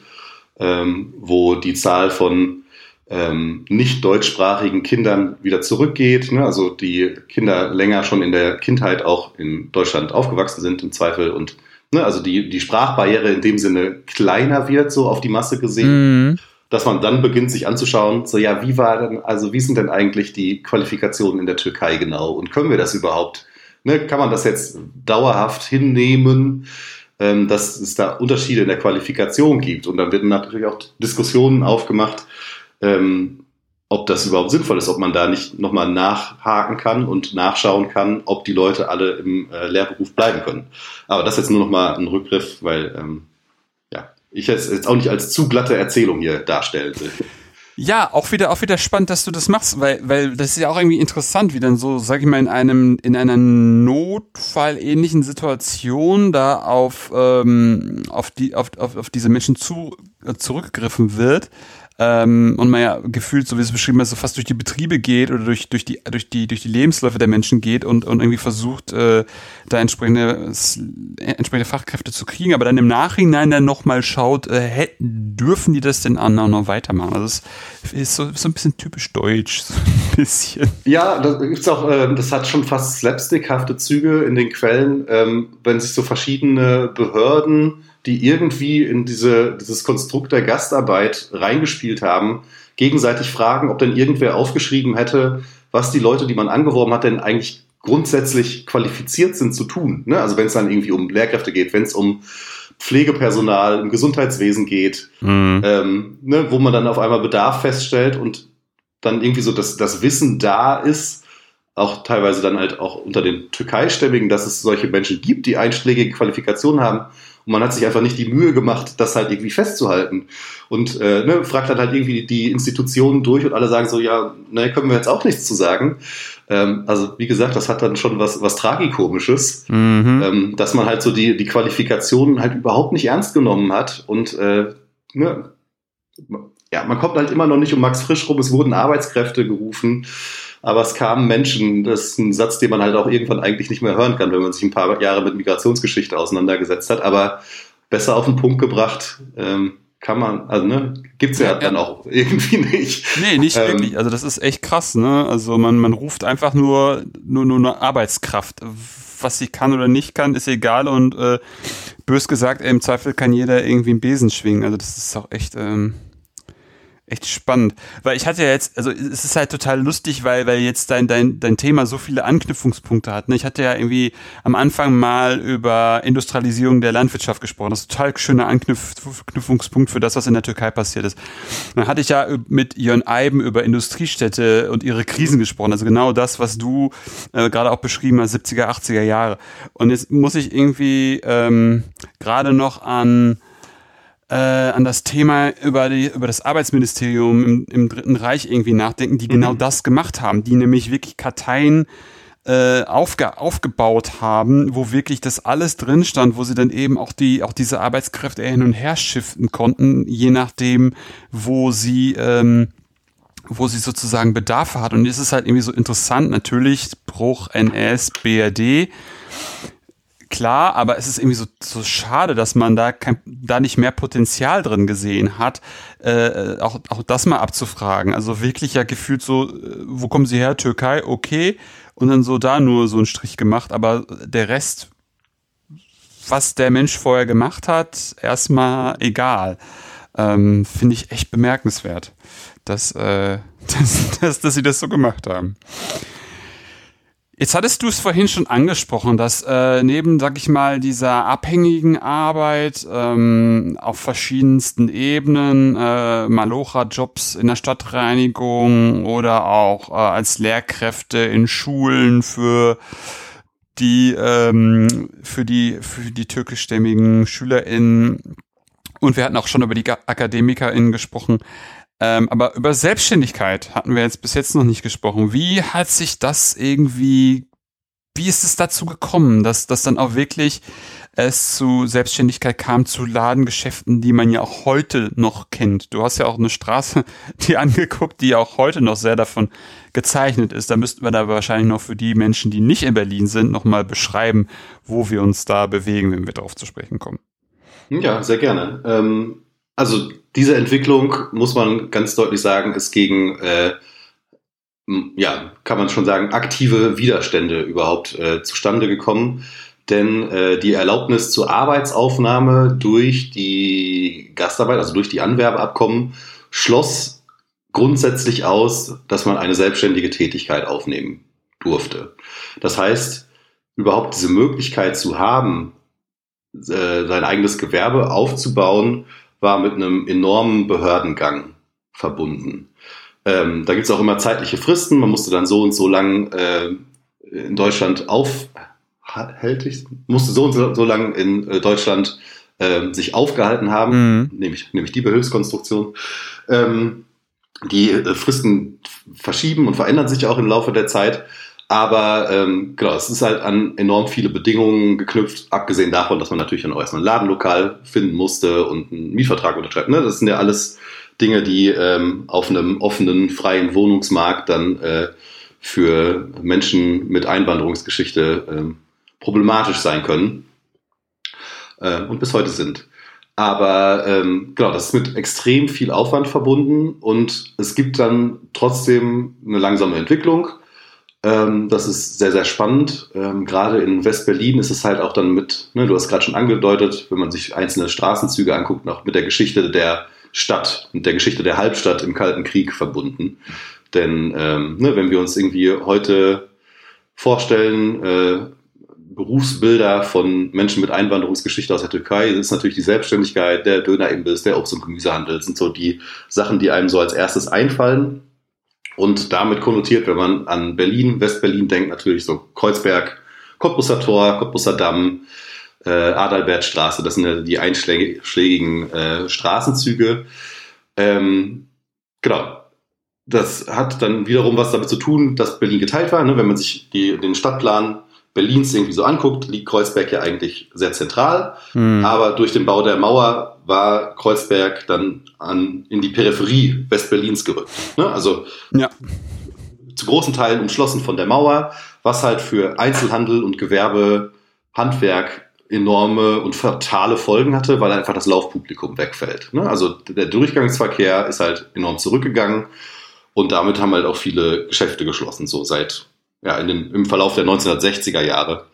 ähm, wo die Zahl von ähm, nicht deutschsprachigen Kindern wieder zurückgeht, ne, also die Kinder länger schon in der Kindheit auch in Deutschland aufgewachsen sind im Zweifel und ne, also die, die Sprachbarriere in dem Sinne kleiner wird, so auf die Masse gesehen, mhm. dass man dann beginnt, sich anzuschauen, so ja, wie war denn, also wie sind denn eigentlich die Qualifikationen in der Türkei genau und können wir das überhaupt? Ne, kann man das jetzt dauerhaft hinnehmen, ähm, dass es da Unterschiede in der Qualifikation gibt? Und dann werden natürlich auch Diskussionen aufgemacht, ähm, ob das überhaupt sinnvoll ist, ob man da nicht nochmal nachhaken kann und nachschauen kann, ob die Leute alle im äh, Lehrberuf bleiben können. Aber das jetzt nur nochmal ein Rückgriff, weil ähm, ja, ich es jetzt auch nicht als zu glatte Erzählung hier darstellen will. Ja, auch wieder, auch wieder spannend, dass du das machst, weil, weil das ist ja auch irgendwie interessant, wie dann so, sag ich mal, in einem, in einer notfallähnlichen Situation da auf, ähm, auf die, auf, auf, auf diese Menschen zu, äh, zurückgegriffen wird ähm, und man ja gefühlt, so wie es beschrieben ist, so fast durch die Betriebe geht oder durch, durch, die, durch, die, durch die Lebensläufe der Menschen geht und, und irgendwie versucht, äh, da entsprechende, entsprechende Fachkräfte zu kriegen, aber dann im Nachhinein dann nochmal schaut, äh, hätten, dürfen die das denn auch noch weitermachen? Also das ist so, so ein bisschen typisch deutsch, so ein bisschen. Ja, das gibt's auch, äh, das hat schon fast slapstickhafte Züge in den Quellen, ähm, wenn sich so verschiedene Behörden die irgendwie in diese, dieses Konstrukt der Gastarbeit reingespielt haben, gegenseitig fragen, ob denn irgendwer aufgeschrieben hätte, was die Leute, die man angeworben hat, denn eigentlich grundsätzlich qualifiziert sind zu tun. Ne? Also wenn es dann irgendwie um Lehrkräfte geht, wenn es um Pflegepersonal im Gesundheitswesen geht, mhm. ähm, ne, wo man dann auf einmal Bedarf feststellt und dann irgendwie so das, das Wissen da ist, auch teilweise dann halt auch unter den Türkeistämmigen, dass es solche Menschen gibt, die einschlägige Qualifikationen haben und man hat sich einfach nicht die Mühe gemacht, das halt irgendwie festzuhalten. Und äh, ne, fragt dann halt irgendwie die Institutionen durch und alle sagen so, ja, ne, können wir jetzt auch nichts zu sagen. Ähm, also wie gesagt, das hat dann schon was, was Tragikomisches, mhm. ähm, dass man halt so die, die Qualifikationen halt überhaupt nicht ernst genommen hat. Und äh, ne, ja, man kommt halt immer noch nicht um Max Frisch rum, es wurden Arbeitskräfte gerufen aber es kamen Menschen. Das ist ein Satz, den man halt auch irgendwann eigentlich nicht mehr hören kann, wenn man sich ein paar Jahre mit Migrationsgeschichte auseinandergesetzt hat. Aber besser auf den Punkt gebracht ähm, kann man, also ne, gibt's ja, ja dann auch irgendwie nicht. Nee, nicht ähm, wirklich. Also das ist echt krass, ne? Also man, man ruft einfach nur, nur, nur eine Arbeitskraft. Was sie kann oder nicht kann, ist egal und äh, bös gesagt, im Zweifel kann jeder irgendwie einen Besen schwingen. Also das ist auch echt. Ähm echt spannend. Weil ich hatte ja jetzt, also es ist halt total lustig, weil, weil jetzt dein, dein, dein Thema so viele Anknüpfungspunkte hat. Ne? Ich hatte ja irgendwie am Anfang mal über Industrialisierung der Landwirtschaft gesprochen. Das ist ein total schöner Anknüpfungspunkt für das, was in der Türkei passiert ist. Dann hatte ich ja mit Jörn Eiben über Industriestädte und ihre Krisen gesprochen. Also genau das, was du äh, gerade auch beschrieben hast, 70er, 80er Jahre. Und jetzt muss ich irgendwie ähm, gerade noch an äh, an das Thema über, die, über das Arbeitsministerium im, im Dritten Reich irgendwie nachdenken, die genau mhm. genau das gemacht haben, die nämlich wirklich Karteien äh, aufge aufgebaut haben, wo wirklich das alles drin stand, wo sie dann eben auch die auch diese Arbeitskräfte hin und her shiften konnten, je nachdem, wo sie ähm, wo sie sozusagen Bedarfe hat. Und es ist halt irgendwie so interessant, natürlich Bruch NS, BRD, klar, aber es ist irgendwie so, so schade, dass man da kein, da nicht mehr Potenzial drin gesehen hat, äh, auch, auch das mal abzufragen. Also wirklich ja gefühlt so, äh, wo kommen Sie her? Türkei, okay. Und dann so da nur so einen Strich gemacht, aber der Rest, was der Mensch vorher gemacht hat, erstmal egal. Ähm, Finde ich echt bemerkenswert, dass, äh, dass, dass, dass sie das so gemacht haben. Jetzt hattest du es vorhin schon angesprochen, dass äh, neben, sag ich mal, dieser abhängigen Arbeit ähm, auf verschiedensten Ebenen, äh, Malocha-Jobs in der Stadtreinigung oder auch äh, als Lehrkräfte in Schulen für die ähm, für die für die türkischstämmigen SchülerInnen und wir hatten auch schon über die AkademikerInnen gesprochen. Ähm, aber über Selbstständigkeit hatten wir jetzt bis jetzt noch nicht gesprochen. Wie hat sich das irgendwie, wie ist es dazu gekommen, dass das dann auch wirklich es zu Selbstständigkeit kam, zu Ladengeschäften, die man ja auch heute noch kennt. Du hast ja auch eine Straße, die angeguckt, die auch heute noch sehr davon gezeichnet ist. Da müssten wir da wahrscheinlich noch für die Menschen, die nicht in Berlin sind, nochmal beschreiben, wo wir uns da bewegen, wenn wir darauf zu sprechen kommen. Ja, sehr gerne. Ähm, also diese Entwicklung, muss man ganz deutlich sagen, ist gegen, äh, ja, kann man schon sagen, aktive Widerstände überhaupt äh, zustande gekommen. Denn äh, die Erlaubnis zur Arbeitsaufnahme durch die Gastarbeit, also durch die Anwerbeabkommen, schloss grundsätzlich aus, dass man eine selbstständige Tätigkeit aufnehmen durfte. Das heißt, überhaupt diese Möglichkeit zu haben, äh, sein eigenes Gewerbe aufzubauen, war mit einem enormen Behördengang verbunden. Ähm, da gibt es auch immer zeitliche Fristen. Man musste dann so und so lang äh, in Deutschland aufhältig, musste so und so, so lang in äh, Deutschland äh, sich aufgehalten haben, mhm. nämlich, nämlich die Behilfskonstruktion. Ähm, die äh, Fristen verschieben und verändern sich auch im Laufe der Zeit. Aber ähm, genau, es ist halt an enorm viele Bedingungen geknüpft, abgesehen davon, dass man natürlich dann auch erstmal ein Ladenlokal finden musste und einen Mietvertrag unterschreibt. Ne? Das sind ja alles Dinge, die ähm, auf einem offenen, freien Wohnungsmarkt dann äh, für Menschen mit Einwanderungsgeschichte ähm, problematisch sein können äh, und bis heute sind. Aber ähm, genau, das ist mit extrem viel Aufwand verbunden und es gibt dann trotzdem eine langsame Entwicklung ähm, das ist sehr, sehr spannend. Ähm, gerade in West-Berlin ist es halt auch dann mit, ne, du hast gerade schon angedeutet, wenn man sich einzelne Straßenzüge anguckt, auch mit der Geschichte der Stadt, mit der Geschichte der Halbstadt im Kalten Krieg verbunden. Denn ähm, ne, wenn wir uns irgendwie heute vorstellen, äh, Berufsbilder von Menschen mit Einwanderungsgeschichte aus der Türkei, ist natürlich die Selbstständigkeit, der Dönerimbiss, der Obst- und Gemüsehandel, sind so die Sachen, die einem so als erstes einfallen. Und damit konnotiert, wenn man an Berlin, Westberlin denkt, natürlich so Kreuzberg, Cottbusser Tor, Cottbusser Damm, äh, Adalbertstraße, das sind ja die einschlägigen äh, Straßenzüge. Ähm, genau. Das hat dann wiederum was damit zu tun, dass Berlin geteilt war. Ne? Wenn man sich die, den Stadtplan Berlins irgendwie so anguckt, liegt Kreuzberg ja eigentlich sehr zentral. Hm. Aber durch den Bau der Mauer war Kreuzberg dann an, in die Peripherie Westberlins gerückt. Ne? Also ja. zu großen Teilen umschlossen von der Mauer, was halt für Einzelhandel und Gewerbe, Handwerk enorme und fatale Folgen hatte, weil einfach das Laufpublikum wegfällt. Ne? Also der Durchgangsverkehr ist halt enorm zurückgegangen und damit haben halt auch viele Geschäfte geschlossen, so seit ja, in den, im Verlauf der 1960er Jahre.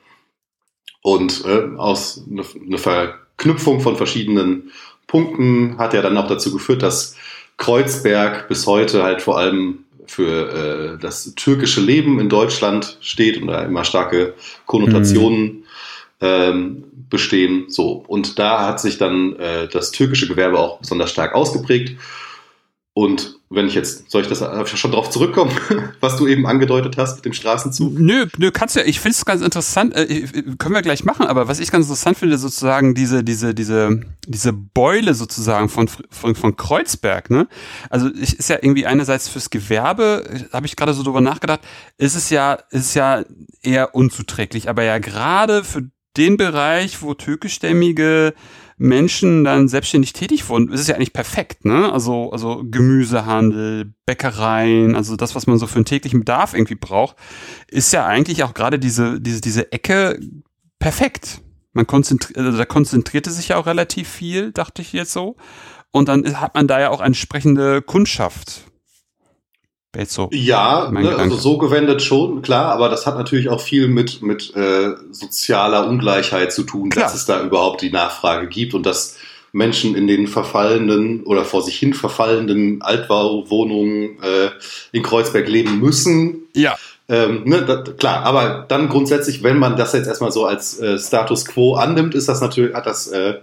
Und äh, aus eine, eine Verknüpfung von verschiedenen Punkten hat ja dann auch dazu geführt, dass Kreuzberg bis heute halt vor allem für äh, das türkische Leben in Deutschland steht und da immer starke Konnotationen mhm. ähm, bestehen. So und da hat sich dann äh, das türkische Gewerbe auch besonders stark ausgeprägt und wenn ich jetzt, soll ich das schon drauf zurückkommen, was du eben angedeutet hast mit dem Straßenzug? Nö, nö, kannst du ja, ich finde es ganz interessant, äh, können wir gleich machen, aber was ich ganz interessant finde, sozusagen diese, diese, diese, diese Beule sozusagen von, von, von Kreuzberg, ne? Also ich, ist ja irgendwie einerseits fürs Gewerbe, habe ich gerade so drüber nachgedacht, ist es ja, ist ja eher unzuträglich, aber ja gerade für den Bereich, wo türkischstämmige Menschen dann selbstständig tätig wurden, ist es ja eigentlich perfekt, ne? Also, also Gemüsehandel, Bäckereien, also das, was man so für einen täglichen Bedarf irgendwie braucht, ist ja eigentlich auch gerade diese, diese, diese Ecke perfekt. Man konzentriert, also da konzentrierte sich ja auch relativ viel, dachte ich jetzt so. Und dann hat man da ja auch entsprechende Kundschaft. So ja, ne, also so gewendet schon, klar, aber das hat natürlich auch viel mit, mit äh, sozialer Ungleichheit zu tun, klar. dass es da überhaupt die Nachfrage gibt und dass Menschen in den verfallenen oder vor sich hin verfallenden Altbauwohnungen äh, in Kreuzberg leben müssen. Ja. Ähm, ne, da, klar, aber dann grundsätzlich, wenn man das jetzt erstmal so als äh, Status quo annimmt, ist das natürlich, hat das äh,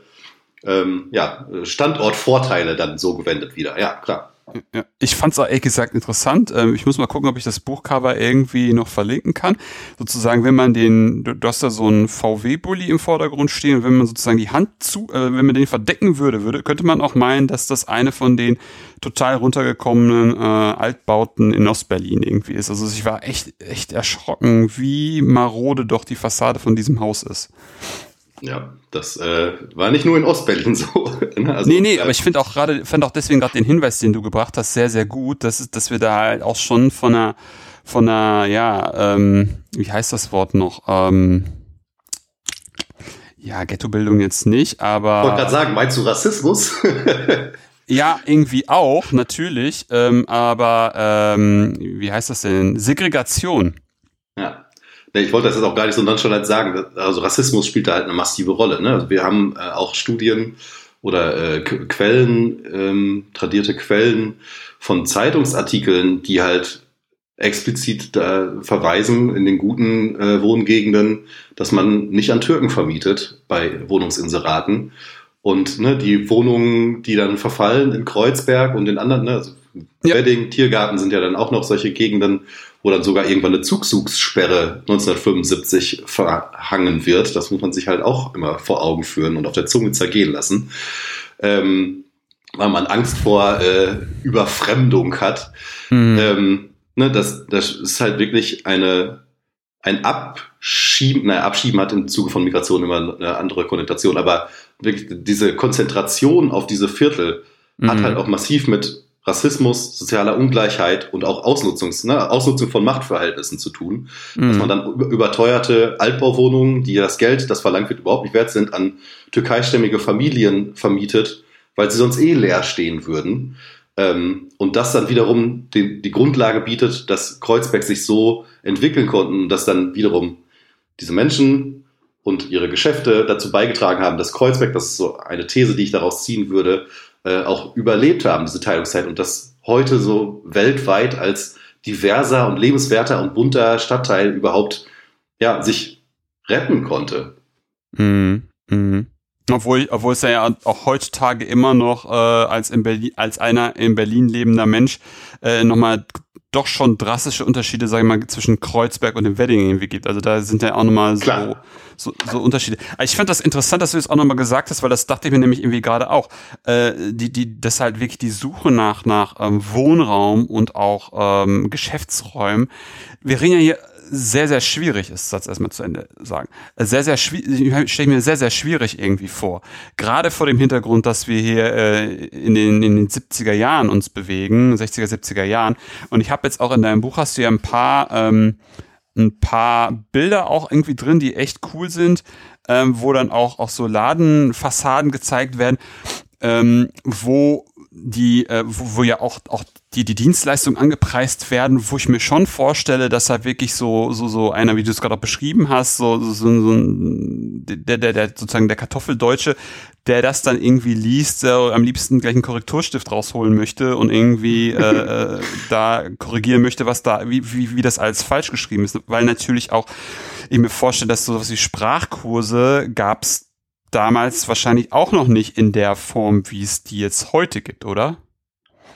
ähm, ja, Standortvorteile dann so gewendet wieder. Ja, klar. Ja, ich fand es auch ehrlich gesagt interessant. Ähm, ich muss mal gucken, ob ich das Buchcover irgendwie noch verlinken kann. Sozusagen, wenn man den, du hast da so einen VW-Bully im Vordergrund stehen wenn man sozusagen die Hand zu, äh, wenn man den verdecken würde, würde, könnte man auch meinen, dass das eine von den total runtergekommenen äh, Altbauten in Ostberlin irgendwie ist. Also ich war echt, echt erschrocken, wie marode doch die Fassade von diesem Haus ist. Ja, das äh, war nicht nur in Ostberlin so. Ne? also, nee, nee, äh, aber ich finde auch gerade, fand auch deswegen gerade den Hinweis, den du gebracht hast, sehr, sehr gut, dass, dass wir da halt auch schon von einer, von einer, ja, ähm, wie heißt das Wort noch? Ähm, ja, Ghettobildung jetzt nicht, aber. Ich wollte gerade sagen, meinst du Rassismus? Ja, irgendwie auch, natürlich. Ähm, aber ähm, wie heißt das denn? Segregation. Ja. Ich wollte das jetzt auch gar nicht so nonchalant sagen. Also Rassismus spielt da halt eine massive Rolle. Ne? Also wir haben äh, auch Studien oder äh, Quellen, ähm, tradierte Quellen von Zeitungsartikeln, die halt explizit da verweisen in den guten äh, Wohngegenden, dass man nicht an Türken vermietet bei Wohnungsinseraten. Und ne, die Wohnungen, die dann verfallen in Kreuzberg und in anderen, ne, also ja. Wedding, Tiergarten sind ja dann auch noch solche Gegenden, wo dann sogar irgendwann eine Zugzugssperre 1975 verhangen wird. Das muss man sich halt auch immer vor Augen führen und auf der Zunge zergehen lassen. Ähm, weil man Angst vor äh, Überfremdung hat. Mhm. Ähm, ne, das, das ist halt wirklich eine, ein Abschieben, naja, Abschieben hat im Zuge von Migration immer eine andere Konnotation, aber wirklich diese Konzentration auf diese Viertel mhm. hat halt auch massiv mit Rassismus, sozialer Ungleichheit und auch Ausnutzungs, ne, Ausnutzung von Machtverhältnissen zu tun. Mhm. Dass man dann überteuerte Altbauwohnungen, die das Geld, das verlangt wird, überhaupt nicht wert sind, an türkeistämmige Familien vermietet, weil sie sonst eh leer stehen würden. Ähm, und das dann wiederum die, die Grundlage bietet, dass Kreuzberg sich so entwickeln konnten, dass dann wiederum diese Menschen und ihre Geschäfte dazu beigetragen haben, dass Kreuzberg, das ist so eine These, die ich daraus ziehen würde, äh, auch überlebt haben, diese Teilungszeit, und das heute so weltweit als diverser und lebenswerter und bunter Stadtteil überhaupt ja, sich retten konnte. Mhm. Mhm. Obwohl, obwohl es ja auch heutzutage immer noch äh, als, in Berlin, als einer in Berlin lebender Mensch äh, nochmal doch schon drastische Unterschiede, sage ich mal, zwischen Kreuzberg und dem Wedding irgendwie gibt. Also da sind ja auch nochmal so, so, so Unterschiede. Ich fand das interessant, dass du das auch nochmal gesagt hast, weil das dachte ich mir nämlich irgendwie gerade auch. Äh, die, die, das halt wirklich die Suche nach, nach ähm, Wohnraum und auch ähm, Geschäftsräumen. Wir reden ja hier sehr, sehr schwierig ist, Satz erstmal zu Ende sagen. Sehr, sehr schwierig, stelle ich mir sehr, sehr schwierig irgendwie vor. Gerade vor dem Hintergrund, dass wir hier äh, in, den, in den 70er Jahren uns bewegen, 60er, 70er Jahren. Und ich habe jetzt auch in deinem Buch hast du ja ein paar, ähm, ein paar Bilder auch irgendwie drin, die echt cool sind, ähm, wo dann auch, auch so Ladenfassaden gezeigt werden, ähm, wo die, äh, wo, wo ja auch, auch die, die Dienstleistungen angepreist werden, wo ich mir schon vorstelle, dass da wirklich so, so, so einer, wie du es gerade auch beschrieben hast, so, so, so ein, der, der, der, sozusagen der Kartoffeldeutsche, der das dann irgendwie liest, äh, am liebsten gleich einen Korrekturstift rausholen möchte und irgendwie äh, äh, da korrigieren möchte, was da, wie, wie, wie das alles falsch geschrieben ist. Weil natürlich auch ich mir vorstelle, dass sowas wie Sprachkurse gab's damals wahrscheinlich auch noch nicht in der Form, wie es die jetzt heute gibt, oder?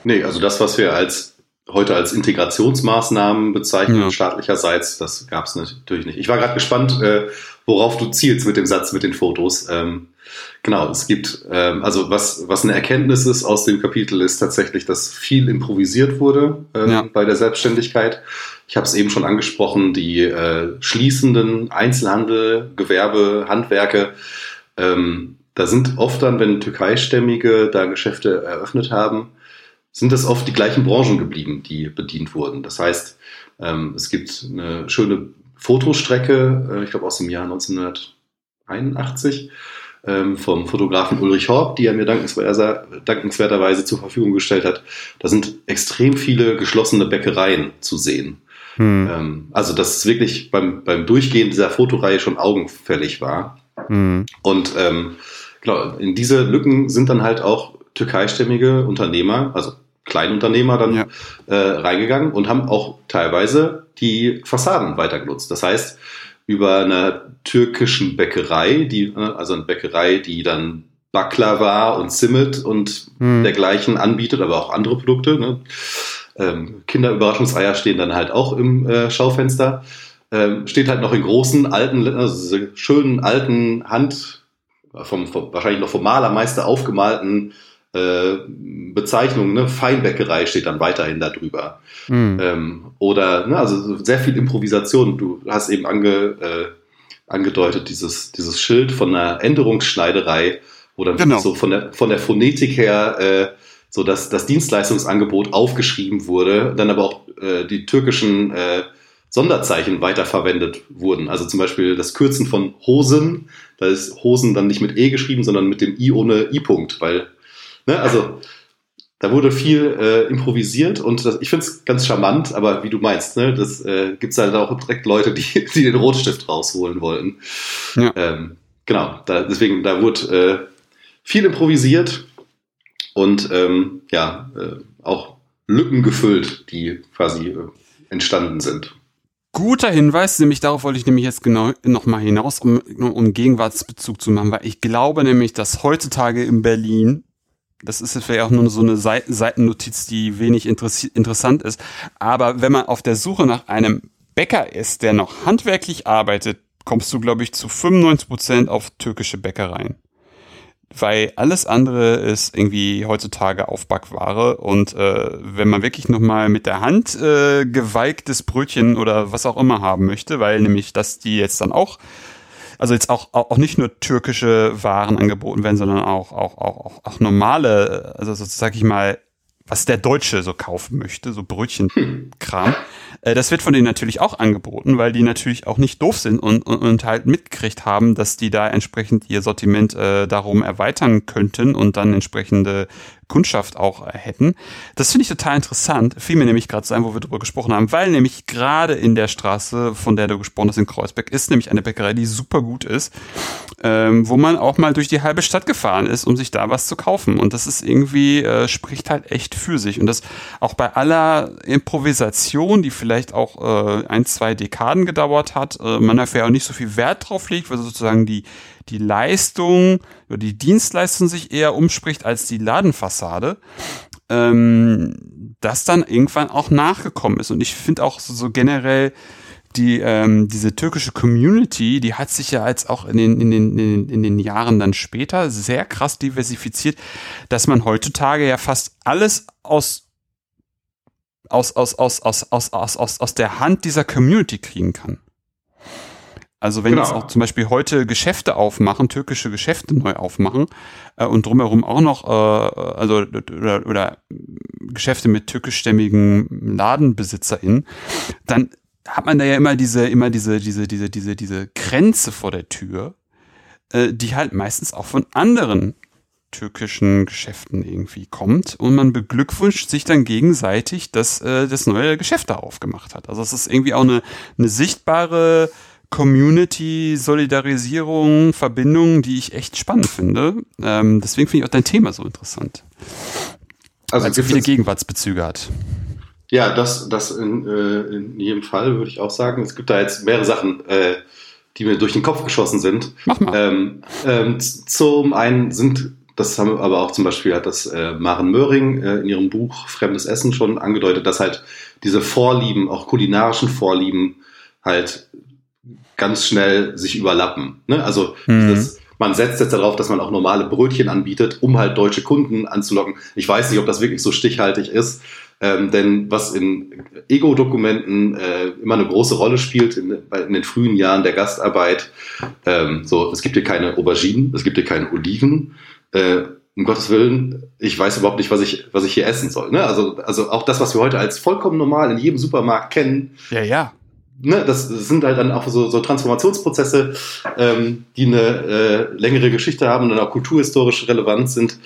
Nee, also das, was wir als heute als Integrationsmaßnahmen bezeichnen, ja. staatlicherseits, das gab es natürlich nicht. Ich war gerade gespannt, äh, worauf du zielst mit dem Satz, mit den Fotos. Ähm, genau, es gibt, ähm, also was, was eine Erkenntnis ist aus dem Kapitel, ist tatsächlich, dass viel improvisiert wurde ähm, ja. bei der Selbstständigkeit. Ich habe es eben schon angesprochen, die äh, schließenden Einzelhandel, Gewerbe, Handwerke, ähm, da sind oft dann, wenn Türkeistämmige da Geschäfte eröffnet haben, sind es oft die gleichen Branchen geblieben, die bedient wurden. Das heißt, ähm, es gibt eine schöne Fotostrecke, äh, ich glaube aus dem Jahr 1981, ähm, vom Fotografen Ulrich Horb, die er mir dankenswerterweise zur Verfügung gestellt hat. Da sind extrem viele geschlossene Bäckereien zu sehen. Hm. Ähm, also, dass es wirklich beim, beim Durchgehen dieser Fotoreihe schon augenfällig war. Hm. Und ähm, genau, in diese Lücken sind dann halt auch türkeistämmige Unternehmer, also Kleinunternehmer dann ja. äh, reingegangen und haben auch teilweise die Fassaden weiter genutzt. Das heißt, über einer türkischen Bäckerei, die, äh, also eine Bäckerei, die dann Baklava und Simmet und hm. dergleichen anbietet, aber auch andere Produkte. Ne? Ähm, Kinderüberraschungseier stehen dann halt auch im äh, Schaufenster. Ähm, steht halt noch in großen, alten, also schönen alten Hand, vom, vom, wahrscheinlich noch vom Malermeister aufgemalten äh, Bezeichnung, ne? Feinbäckerei steht dann weiterhin da drüber. Mhm. Ähm, oder, ne, also sehr viel Improvisation. Du hast eben ange, äh, angedeutet, dieses, dieses Schild von einer Änderungsschneiderei, wo dann genau. so von der, von der Phonetik her äh, so dass das Dienstleistungsangebot aufgeschrieben wurde, dann aber auch äh, die türkischen äh, Sonderzeichen weiterverwendet wurden. Also zum Beispiel das Kürzen von Hosen, da ist Hosen dann nicht mit E geschrieben, sondern mit dem I ohne I-Punkt, weil Ne? Also da wurde viel äh, improvisiert und das, ich finde es ganz charmant, aber wie du meinst, ne, das äh, gibt es halt auch direkt Leute, die, die den Rotstift rausholen wollten. Ja. Ähm, genau, da, deswegen, da wurde äh, viel improvisiert und ähm, ja, äh, auch Lücken gefüllt, die quasi äh, entstanden sind. Guter Hinweis, nämlich darauf wollte ich nämlich jetzt genau nochmal hinaus, um, um Gegenwartsbezug zu machen, weil ich glaube nämlich, dass heutzutage in Berlin das ist vielleicht auch nur so eine Seitennotiz, die wenig interessant ist. Aber wenn man auf der Suche nach einem Bäcker ist, der noch handwerklich arbeitet, kommst du, glaube ich, zu 95 Prozent auf türkische Bäckereien. Weil alles andere ist irgendwie heutzutage Aufbackware und äh, wenn man wirklich nochmal mit der Hand äh, geweigtes Brötchen oder was auch immer haben möchte, weil nämlich das die jetzt dann auch also jetzt auch, auch nicht nur türkische Waren angeboten werden, sondern auch, auch, auch, auch normale, also so sag ich mal, was der Deutsche so kaufen möchte, so Brötchenkram. Äh, das wird von denen natürlich auch angeboten, weil die natürlich auch nicht doof sind und, und, und halt mitgekriegt haben, dass die da entsprechend ihr Sortiment äh, darum erweitern könnten und dann entsprechende Kundschaft auch äh, hätten. Das finde ich total interessant. Fiel mir nämlich gerade sein, wo wir darüber gesprochen haben, weil nämlich gerade in der Straße, von der du gesprochen hast, in Kreuzberg, ist nämlich eine Bäckerei, die super gut ist, ähm, wo man auch mal durch die halbe Stadt gefahren ist, um sich da was zu kaufen. Und das ist irgendwie, äh, spricht halt echt für sich. Und das auch bei aller Improvisation, die vielleicht auch äh, ein, zwei Dekaden gedauert hat, äh, man dafür auch nicht so viel Wert drauf legt, weil sozusagen die die Leistung oder die Dienstleistung sich eher umspricht als die Ladenfassade, ähm, das dann irgendwann auch nachgekommen ist. Und ich finde auch so, so generell, die ähm, diese türkische Community, die hat sich ja als auch in den, in, den, in, den, in den Jahren dann später sehr krass diversifiziert, dass man heutzutage ja fast alles aus aus, aus, aus, aus, aus, aus, aus, aus der Hand dieser Community kriegen kann. Also wenn genau. jetzt auch zum Beispiel heute Geschäfte aufmachen, türkische Geschäfte neu aufmachen äh, und drumherum auch noch, äh, also oder, oder Geschäfte mit türkischstämmigen LadenbesitzerInnen, dann hat man da ja immer diese, immer diese, diese, diese, diese, diese Grenze vor der Tür, äh, die halt meistens auch von anderen türkischen Geschäften irgendwie kommt und man beglückwünscht sich dann gegenseitig, dass äh, das neue Geschäft da aufgemacht hat. Also es ist irgendwie auch eine, eine sichtbare Community, Solidarisierung, Verbindung, die ich echt spannend finde. Ähm, deswegen finde ich auch dein Thema so interessant. Also Weil es so viele Gegenwartsbezüge hat. Ja, das, das in, äh, in jedem Fall würde ich auch sagen. Es gibt da jetzt mehrere Sachen, äh, die mir durch den Kopf geschossen sind. Mach mal. Ähm, ähm, zum einen sind das haben aber auch zum Beispiel hat das äh, Maren Möhring äh, in ihrem Buch Fremdes Essen schon angedeutet, dass halt diese Vorlieben, auch kulinarischen Vorlieben, halt ganz schnell sich überlappen. Ne? Also mhm. dieses, man setzt jetzt darauf, dass man auch normale Brötchen anbietet, um halt deutsche Kunden anzulocken. Ich weiß nicht, ob das wirklich so stichhaltig ist, ähm, denn was in Ego-Dokumenten äh, immer eine große Rolle spielt in, in, den frühen Jahren der Gastarbeit, ähm, so es gibt hier keine Auberginen, es gibt hier keine Oliven. Äh, um Gottes Willen, ich weiß überhaupt nicht, was ich, was ich hier essen soll. Ne? Also, also auch das, was wir heute als vollkommen normal in jedem Supermarkt kennen. Ja, ja. Ne, das, das sind halt dann auch so, so Transformationsprozesse, ähm, die eine äh, längere Geschichte haben und auch kulturhistorisch relevant sind.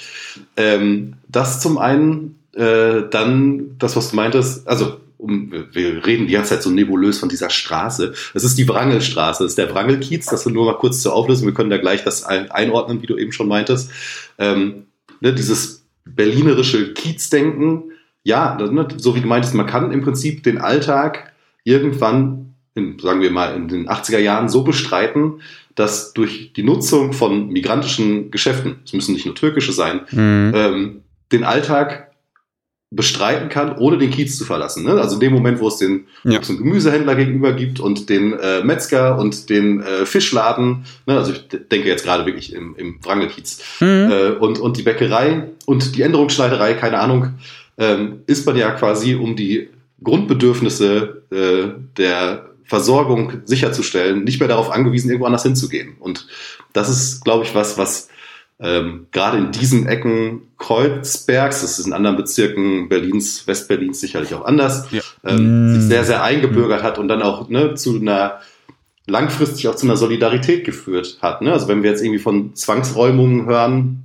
Ähm, das zum einen, äh, dann das, was du meintest, also um, wir reden die ganze Zeit so nebulös von dieser Straße. Es ist die Wrangelstraße, das ist der Wrangelkiez, das nur mal kurz zur Auflösung. Wir können da gleich das einordnen, wie du eben schon meintest. Ähm, ne, dieses berlinerische Kiezdenken, ja, ne, so wie du meintest, man kann im Prinzip den Alltag irgendwann, in, sagen wir mal, in den 80er Jahren so bestreiten, dass durch die Nutzung von migrantischen Geschäften, es müssen nicht nur türkische sein, mhm. ähm, den Alltag bestreiten kann, ohne den Kiez zu verlassen. Ne? Also in dem Moment, wo es den, ja. den Gemüsehändler gegenüber gibt und den äh, Metzger und den äh, Fischladen, ne? also ich denke jetzt gerade wirklich im, im Wrangelkiez, mhm. äh, und, und die Bäckerei und die Änderungsschneiderei, keine Ahnung, ähm, ist man ja quasi um die Grundbedürfnisse äh, der Versorgung sicherzustellen, nicht mehr darauf angewiesen, irgendwo anders hinzugehen. Und das ist, glaube ich, was, was ähm, gerade in diesen Ecken Kreuzbergs, das ist in anderen Bezirken Berlins, Westberlins sicherlich auch anders, ja. ähm, mm. sich sehr, sehr eingebürgert hat und dann auch ne, zu einer langfristig auch zu einer Solidarität geführt hat. Ne? Also wenn wir jetzt irgendwie von Zwangsräumungen hören,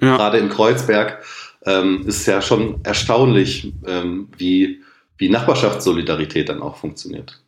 ja. gerade in Kreuzberg, ähm, ist es ja schon erstaunlich, ähm, wie, wie Nachbarschaftssolidarität dann auch funktioniert.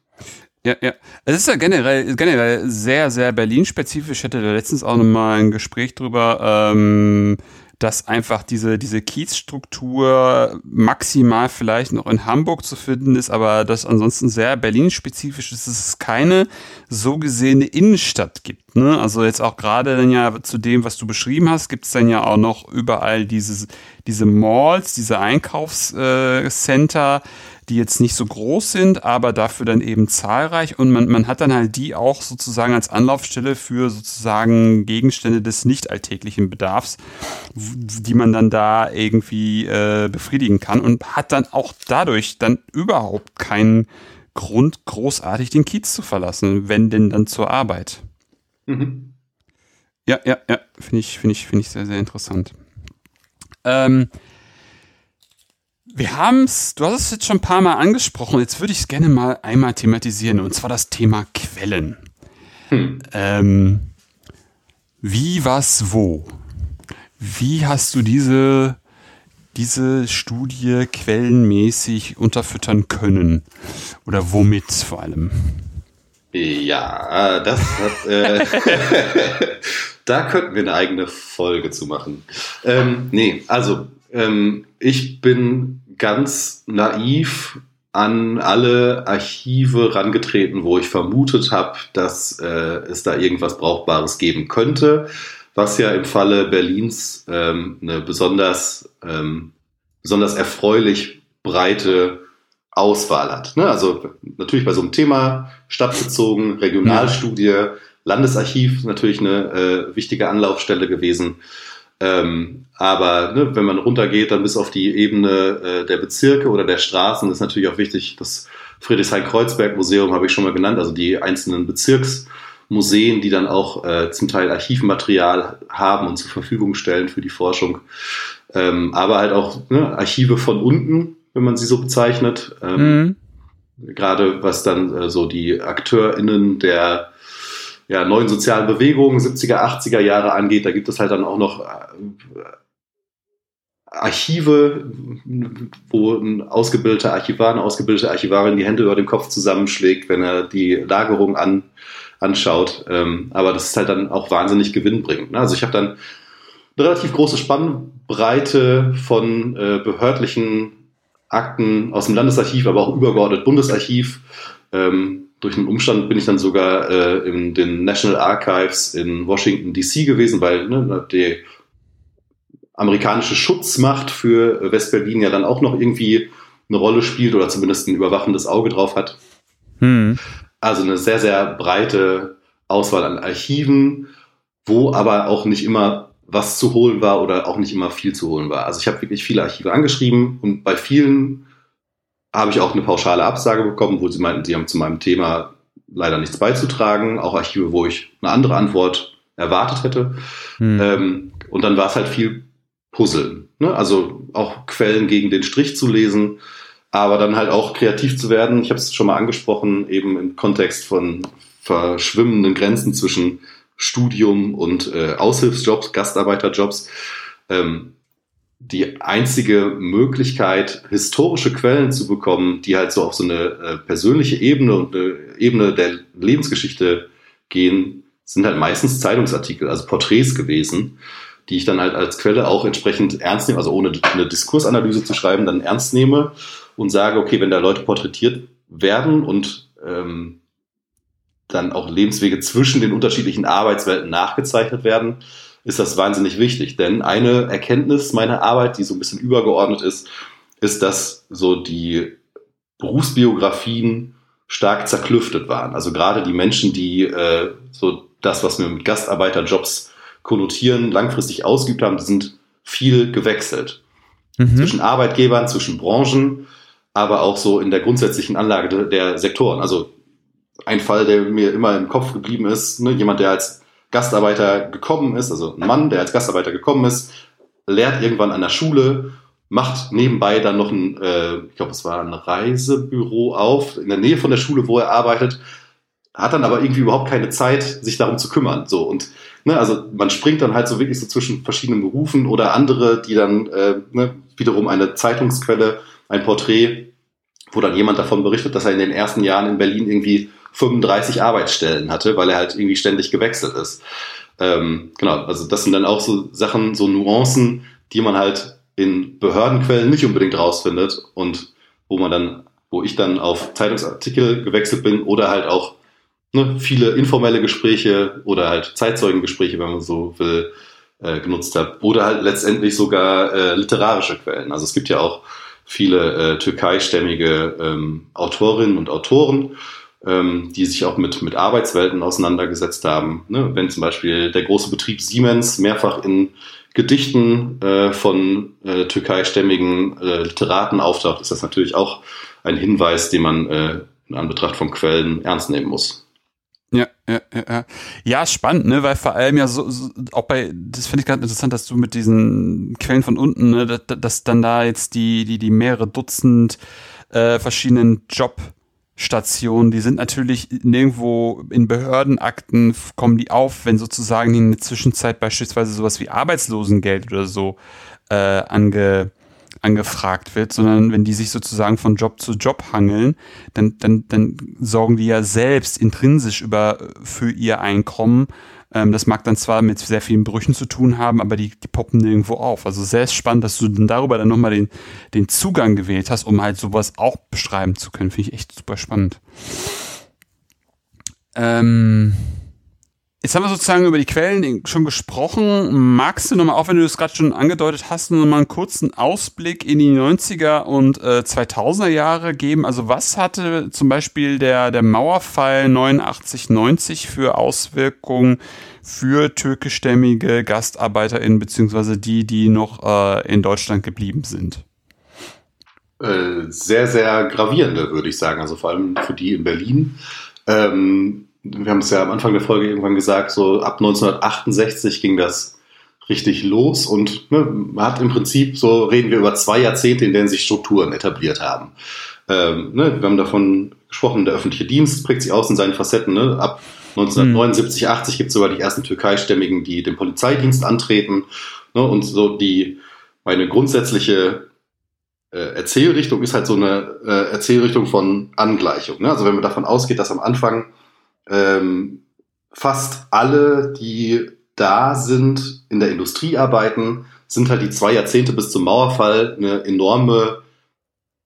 Ja, ja. Es ist ja generell, generell sehr, sehr Berlin-spezifisch. Ich hatte da letztens auch nochmal ein Gespräch drüber, ähm, dass einfach diese, diese Kiezstruktur maximal vielleicht noch in Hamburg zu finden ist, aber das ansonsten sehr Berlin-spezifisch ist, dass es keine so gesehene Innenstadt gibt. Ne? Also jetzt auch gerade dann ja zu dem, was du beschrieben hast, gibt es dann ja auch noch überall dieses, diese Malls, diese Einkaufscenter, äh, die jetzt nicht so groß sind, aber dafür dann eben zahlreich und man, man hat dann halt die auch sozusagen als Anlaufstelle für sozusagen Gegenstände des nicht alltäglichen Bedarfs, die man dann da irgendwie äh, befriedigen kann und hat dann auch dadurch dann überhaupt keinen Grund, großartig den Kiez zu verlassen, wenn denn dann zur Arbeit. Mhm. Ja, ja, ja, finde ich, finde ich, finde ich sehr, sehr interessant. Ähm, wir haben es, du hast es jetzt schon ein paar Mal angesprochen, jetzt würde ich es gerne mal einmal thematisieren, und zwar das Thema Quellen. Hm. Ähm, wie, was, wo? Wie hast du diese, diese Studie quellenmäßig unterfüttern können? Oder womit vor allem? Ja, das hat. Äh, da könnten wir eine eigene Folge zu machen. Ähm, nee, also ähm, ich bin ganz naiv an alle Archive rangetreten, wo ich vermutet habe, dass äh, es da irgendwas Brauchbares geben könnte, was ja im Falle Berlins ähm, eine besonders, ähm, besonders erfreulich breite Auswahl hat. Ne? Also natürlich bei so einem Thema stadtbezogen, Regionalstudie, Landesarchiv natürlich eine äh, wichtige Anlaufstelle gewesen. Ähm, aber ne, wenn man runtergeht, dann bis auf die Ebene äh, der Bezirke oder der Straßen, ist natürlich auch wichtig, das Friedrichshain-Kreuzberg-Museum habe ich schon mal genannt, also die einzelnen Bezirksmuseen, die dann auch äh, zum Teil Archivmaterial haben und zur Verfügung stellen für die Forschung. Ähm, aber halt auch ne, Archive von unten, wenn man sie so bezeichnet. Ähm, mhm. Gerade was dann äh, so die AkteurInnen der ja, neuen sozialen Bewegungen, 70er, 80er Jahre angeht. Da gibt es halt dann auch noch äh, Archive, wo ein ausgebildeter Archivar, eine ausgebildete Archivarin die Hände über dem Kopf zusammenschlägt, wenn er die Lagerung an, anschaut. Ähm, aber das ist halt dann auch wahnsinnig gewinnbringend. Ne? Also ich habe dann eine relativ große Spannbreite von äh, behördlichen Akten aus dem Landesarchiv, aber auch übergeordnet Bundesarchiv. Ähm, durch einen Umstand bin ich dann sogar äh, in den National Archives in Washington DC gewesen, weil ne, die amerikanische Schutzmacht für Westberlin ja dann auch noch irgendwie eine Rolle spielt oder zumindest ein überwachendes Auge drauf hat. Hm. Also eine sehr, sehr breite Auswahl an Archiven, wo aber auch nicht immer was zu holen war oder auch nicht immer viel zu holen war. Also ich habe wirklich viele Archive angeschrieben und bei vielen habe ich auch eine pauschale Absage bekommen, wo sie meinten, sie haben zu meinem Thema leider nichts beizutragen. Auch Archive, wo ich eine andere Antwort erwartet hätte. Hm. Ähm, und dann war es halt viel Puzzeln. Ne? Also auch Quellen gegen den Strich zu lesen, aber dann halt auch kreativ zu werden. Ich habe es schon mal angesprochen, eben im Kontext von verschwimmenden Grenzen zwischen Studium und äh, Aushilfsjobs, Gastarbeiterjobs. Ähm, die einzige Möglichkeit, historische Quellen zu bekommen, die halt so auf so eine äh, persönliche Ebene und eine Ebene der Lebensgeschichte gehen, sind halt meistens Zeitungsartikel, also Porträts gewesen, die ich dann halt als Quelle auch entsprechend ernst nehme, also ohne eine Diskursanalyse zu schreiben, dann ernst nehme und sage, okay, wenn da Leute porträtiert werden und ähm, dann auch Lebenswege zwischen den unterschiedlichen Arbeitswelten nachgezeichnet werden, ist das wahnsinnig wichtig. Denn eine Erkenntnis meiner Arbeit, die so ein bisschen übergeordnet ist, ist, dass so die Berufsbiografien stark zerklüftet waren. Also gerade die Menschen, die äh, so das, was wir mit Gastarbeiterjobs konnotieren, langfristig ausgeübt haben, die sind viel gewechselt. Mhm. Zwischen Arbeitgebern, zwischen Branchen, aber auch so in der grundsätzlichen Anlage der Sektoren. Also ein Fall, der mir immer im Kopf geblieben ist, ne, jemand, der als Gastarbeiter gekommen ist, also ein Mann, der als Gastarbeiter gekommen ist, lehrt irgendwann an der Schule, macht nebenbei dann noch ein, äh, ich glaube, es war ein Reisebüro auf, in der Nähe von der Schule, wo er arbeitet, hat dann aber irgendwie überhaupt keine Zeit, sich darum zu kümmern. So und ne, also man springt dann halt so wirklich so zwischen verschiedenen Berufen oder andere, die dann äh, ne, wiederum eine Zeitungsquelle, ein Porträt, wo dann jemand davon berichtet, dass er in den ersten Jahren in Berlin irgendwie 35 Arbeitsstellen hatte, weil er halt irgendwie ständig gewechselt ist. Ähm, genau, also das sind dann auch so Sachen, so Nuancen, die man halt in Behördenquellen nicht unbedingt rausfindet und wo man dann, wo ich dann auf Zeitungsartikel gewechselt bin oder halt auch ne, viele informelle Gespräche oder halt Zeitzeugengespräche, wenn man so will, äh, genutzt habe. Oder halt letztendlich sogar äh, literarische Quellen. Also es gibt ja auch viele äh, türkeistämmige ähm, Autorinnen und Autoren ähm, die sich auch mit, mit Arbeitswelten auseinandergesetzt haben. Ne? Wenn zum Beispiel der große Betrieb Siemens mehrfach in Gedichten äh, von äh, türkeistämmigen äh, Literaten auftaucht, ist das natürlich auch ein Hinweis, den man äh, in Anbetracht von Quellen ernst nehmen muss. Ja, ja, ja. Ja, spannend, ne, weil vor allem ja so, so auch bei, das finde ich ganz interessant, dass du mit diesen Quellen von unten, ne, dass, dass dann da jetzt die, die, die mehrere Dutzend äh, verschiedenen Job Stationen, die sind natürlich nirgendwo in Behördenakten, kommen die auf, wenn sozusagen in der Zwischenzeit beispielsweise sowas wie Arbeitslosengeld oder so äh, ange, angefragt wird, sondern wenn die sich sozusagen von Job zu Job hangeln, dann, dann, dann sorgen die ja selbst intrinsisch über, für ihr Einkommen ähm, das mag dann zwar mit sehr vielen Brüchen zu tun haben, aber die, die poppen nirgendwo auf. Also sehr spannend, dass du dann darüber dann nochmal den, den Zugang gewählt hast, um halt sowas auch beschreiben zu können. Finde ich echt super spannend. Ähm, Jetzt haben wir sozusagen über die Quellen schon gesprochen. Magst du nochmal, auch wenn du das gerade schon angedeutet hast, nochmal einen kurzen Ausblick in die 90er und äh, 2000er Jahre geben? Also was hatte zum Beispiel der, der Mauerfall 89-90 für Auswirkungen für türkischstämmige GastarbeiterInnen, beziehungsweise die, die noch äh, in Deutschland geblieben sind? Äh, sehr, sehr gravierende, würde ich sagen. Also vor allem für die in Berlin. Ähm, wir haben es ja am Anfang der Folge irgendwann gesagt, so ab 1968 ging das richtig los und ne, man hat im Prinzip, so reden wir über zwei Jahrzehnte, in denen sich Strukturen etabliert haben. Ähm, ne, wir haben davon gesprochen, der öffentliche Dienst prägt sich aus in seinen Facetten. Ne? Ab 1979, 80 gibt es sogar die ersten Türkeistämmigen, die den Polizeidienst antreten. Ne? Und so die, meine grundsätzliche äh, Erzählrichtung ist halt so eine äh, Erzählrichtung von Angleichung. Ne? Also wenn man davon ausgeht, dass am Anfang ähm, fast alle, die da sind, in der Industrie arbeiten, sind halt die zwei Jahrzehnte bis zum Mauerfall eine enorme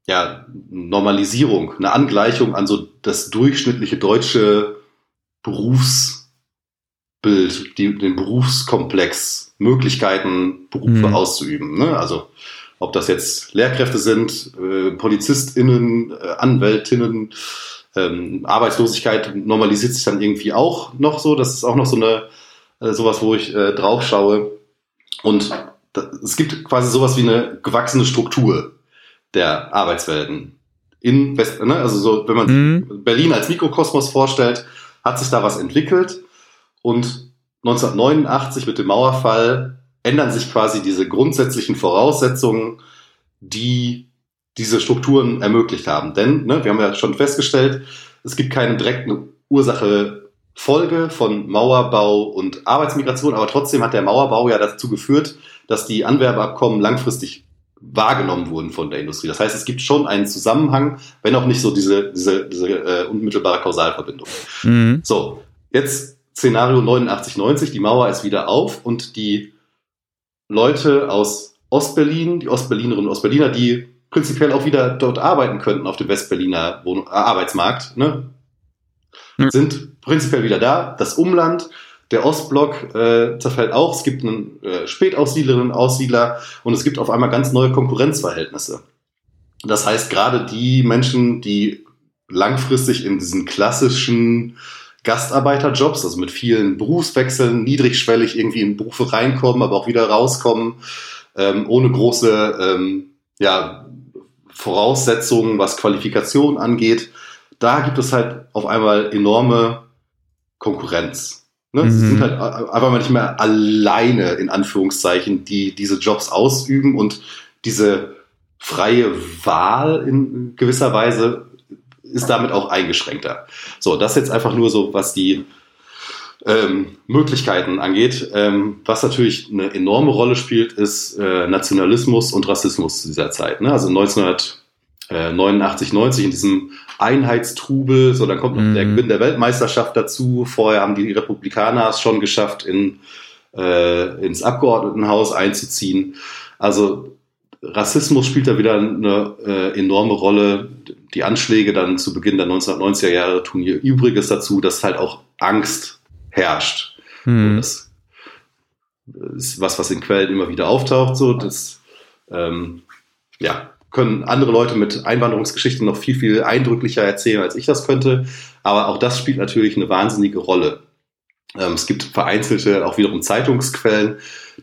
ja, Normalisierung, eine Angleichung an so das durchschnittliche deutsche Berufsbild Bild, die, den Berufskomplex, Möglichkeiten, Berufe mhm. auszuüben. Ne? Also ob das jetzt Lehrkräfte sind, äh, PolizistInnen, äh, Anwältinnen, ähm, Arbeitslosigkeit normalisiert sich dann irgendwie auch noch so. Das ist auch noch so eine äh, sowas, wo ich äh, drauf schaue. Und da, es gibt quasi sowas wie eine gewachsene Struktur der Arbeitswelten in West, ne? also so, wenn man mhm. Berlin als Mikrokosmos vorstellt, hat sich da was entwickelt und 1989 mit dem Mauerfall ändern sich quasi diese grundsätzlichen Voraussetzungen, die diese Strukturen ermöglicht haben. Denn ne, wir haben ja schon festgestellt, es gibt keine direkte Ursache-Folge von Mauerbau und Arbeitsmigration, aber trotzdem hat der Mauerbau ja dazu geführt, dass die Anwerbeabkommen langfristig wahrgenommen wurden von der Industrie. Das heißt, es gibt schon einen Zusammenhang, wenn auch nicht so diese, diese, diese äh, unmittelbare Kausalverbindung. Mhm. So, jetzt Szenario 89, 90, die Mauer ist wieder auf und die Leute aus Ostberlin, die Ostberlinerinnen und Ostberliner, die prinzipiell auch wieder dort arbeiten könnten auf dem Westberliner Wohn äh, Arbeitsmarkt, ne? Mhm. sind prinzipiell wieder da. Das Umland, der Ostblock äh, zerfällt auch. Es gibt einen äh, Spätaussiedlerinnen, Aussiedler und es gibt auf einmal ganz neue Konkurrenzverhältnisse. Das heißt, gerade die Menschen, die langfristig in diesen klassischen Gastarbeiterjobs, also mit vielen Berufswechseln, niedrigschwellig irgendwie in Berufe reinkommen, aber auch wieder rauskommen, ähm, ohne große ähm, ja, Voraussetzungen, was Qualifikation angeht. Da gibt es halt auf einmal enorme Konkurrenz. Ne? Mhm. Sie sind halt einfach mal nicht mehr alleine, in Anführungszeichen, die diese Jobs ausüben und diese freie Wahl in gewisser Weise ist damit auch eingeschränkter. So, das jetzt einfach nur so, was die ähm, Möglichkeiten angeht. Ähm, was natürlich eine enorme Rolle spielt, ist äh, Nationalismus und Rassismus zu dieser Zeit. Ne? Also 1989, 90 in diesem Einheitstrubel, so dann kommt noch der mhm. Gewinn der Weltmeisterschaft dazu. Vorher haben die Republikaner es schon geschafft, in, äh, ins Abgeordnetenhaus einzuziehen. Also Rassismus spielt da wieder eine äh, enorme Rolle. Die Anschläge dann zu Beginn der 1990er Jahre tun hier Übriges dazu, dass halt auch Angst herrscht. Hm. Das ist was, was in Quellen immer wieder auftaucht. So, das ähm, ja, können andere Leute mit Einwanderungsgeschichten noch viel, viel eindrücklicher erzählen, als ich das könnte. Aber auch das spielt natürlich eine wahnsinnige Rolle. Ähm, es gibt vereinzelte, auch wiederum Zeitungsquellen,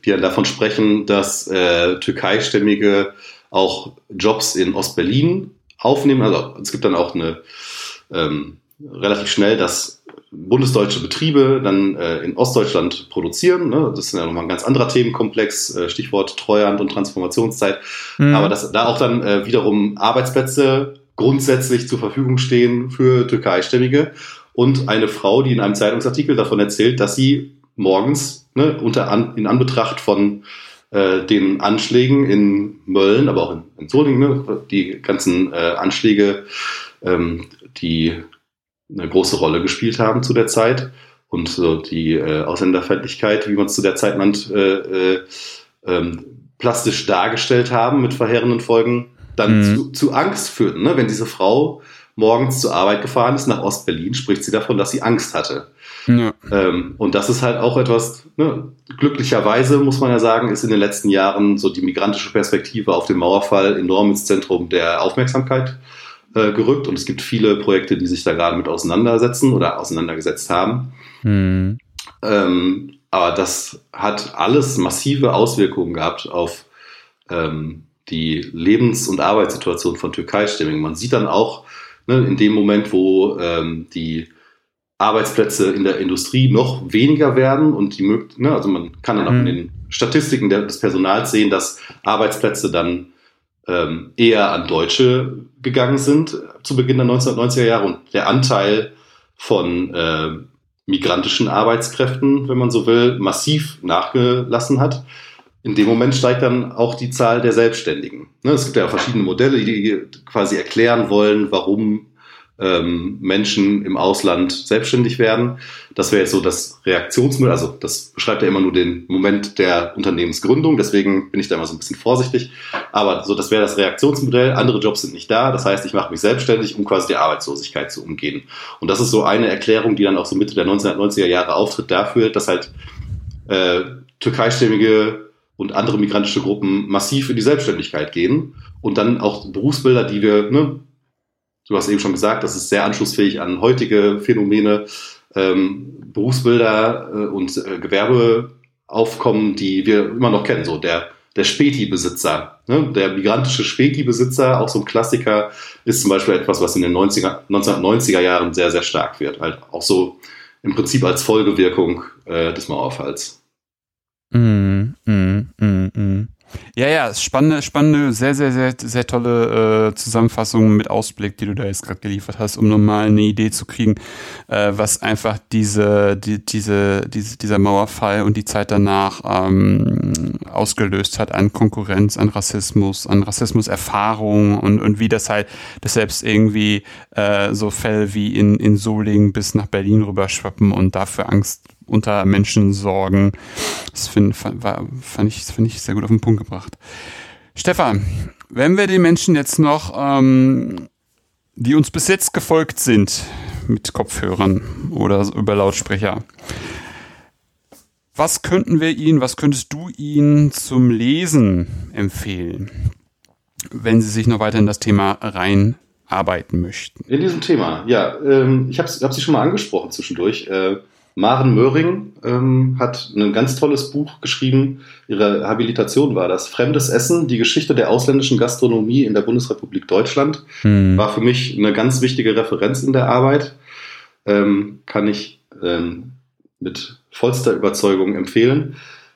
die dann davon sprechen, dass äh, Türkeistämmige auch Jobs in Ostberlin aufnehmen. Also es gibt dann auch eine ähm, relativ schnell, dass bundesdeutsche Betriebe dann äh, in Ostdeutschland produzieren. Ne? Das ist ja nochmal ein ganz anderer Themenkomplex, äh, Stichwort Treuhand und Transformationszeit. Mhm. Aber dass da auch dann äh, wiederum Arbeitsplätze grundsätzlich zur Verfügung stehen für Türkeistämmige und eine Frau, die in einem Zeitungsartikel davon erzählt, dass sie morgens ne, unter an, in Anbetracht von äh, den Anschlägen in Mölln, aber auch in, in Solingen, ne, die ganzen äh, Anschläge, ähm, die eine große Rolle gespielt haben zu der Zeit und so die äh, Ausländerfeindlichkeit, wie man es zu der Zeit nannt, äh, äh, ähm, plastisch dargestellt haben mit verheerenden Folgen, dann mhm. zu, zu Angst führten. Ne? Wenn diese Frau morgens zur Arbeit gefahren ist, nach Ostberlin, spricht sie davon, dass sie Angst hatte. Ja. Ähm, und das ist halt auch etwas, ne, glücklicherweise muss man ja sagen, ist in den letzten Jahren so die migrantische Perspektive auf den Mauerfall enorm ins Zentrum der Aufmerksamkeit äh, gerückt. Und es gibt viele Projekte, die sich da gerade mit auseinandersetzen oder auseinandergesetzt haben. Mhm. Ähm, aber das hat alles massive Auswirkungen gehabt auf ähm, die Lebens- und Arbeitssituation von Türkei-Stämmigen. Man sieht dann auch, ne, in dem Moment, wo ähm, die Arbeitsplätze in der Industrie noch weniger werden und die ne, also man kann dann auch in mhm. den Statistiken des Personals sehen, dass Arbeitsplätze dann ähm, eher an Deutsche gegangen sind zu Beginn der 1990er Jahre und der Anteil von äh, migrantischen Arbeitskräften, wenn man so will, massiv nachgelassen hat in dem Moment steigt dann auch die Zahl der Selbstständigen. Ne, es gibt ja verschiedene Modelle, die quasi erklären wollen, warum ähm, Menschen im Ausland selbstständig werden. Das wäre jetzt so das Reaktionsmodell, also das beschreibt ja immer nur den Moment der Unternehmensgründung, deswegen bin ich da immer so ein bisschen vorsichtig. Aber so, das wäre das Reaktionsmodell. Andere Jobs sind nicht da, das heißt, ich mache mich selbstständig, um quasi die Arbeitslosigkeit zu umgehen. Und das ist so eine Erklärung, die dann auch so Mitte der 1990er Jahre auftritt dafür, dass halt äh, türkeistämmige und andere migrantische Gruppen massiv in die Selbstständigkeit gehen und dann auch Berufsbilder, die wir ne, du hast eben schon gesagt, das ist sehr anschlussfähig an heutige Phänomene, ähm, Berufsbilder äh, und äh, Gewerbeaufkommen, die wir immer noch kennen. So der, der Späti-Besitzer, ne? der migrantische Späti-Besitzer, auch so ein Klassiker, ist zum Beispiel etwas, was in den 90er, 1990er Jahren sehr, sehr stark wird. Halt auch so im Prinzip als Folgewirkung äh, des Mauerfalls. Mm, mm, mm. Ja, ja, spannende, spannende, sehr, sehr, sehr, sehr tolle äh, Zusammenfassung mit Ausblick, die du da jetzt gerade geliefert hast, um nochmal eine Idee zu kriegen, äh, was einfach diese, die, diese, diese, dieser Mauerfall und die Zeit danach ähm, ausgelöst hat an Konkurrenz, an Rassismus, an Rassismuserfahrung und, und wie das halt, dass selbst irgendwie äh, so Fälle wie in, in Solingen bis nach Berlin rüberschwappen und dafür Angst unter Menschen sorgen. Das find, war, fand, ich, fand ich sehr gut auf den Punkt gebracht. Stefan, wenn wir den Menschen jetzt noch, ähm, die uns bis jetzt gefolgt sind, mit Kopfhörern oder über Lautsprecher, was könnten wir ihnen, was könntest du ihnen zum Lesen empfehlen, wenn sie sich noch weiter in das Thema reinarbeiten möchten? In diesem Thema, ja. Ähm, ich habe hab sie schon mal angesprochen zwischendurch. Äh, Maren Möhring ähm, hat ein ganz tolles Buch geschrieben. Ihre Habilitation war das. Fremdes Essen, die Geschichte der ausländischen Gastronomie in der Bundesrepublik Deutschland. Hm. War für mich eine ganz wichtige Referenz in der Arbeit. Ähm, kann ich ähm, mit vollster Überzeugung empfehlen.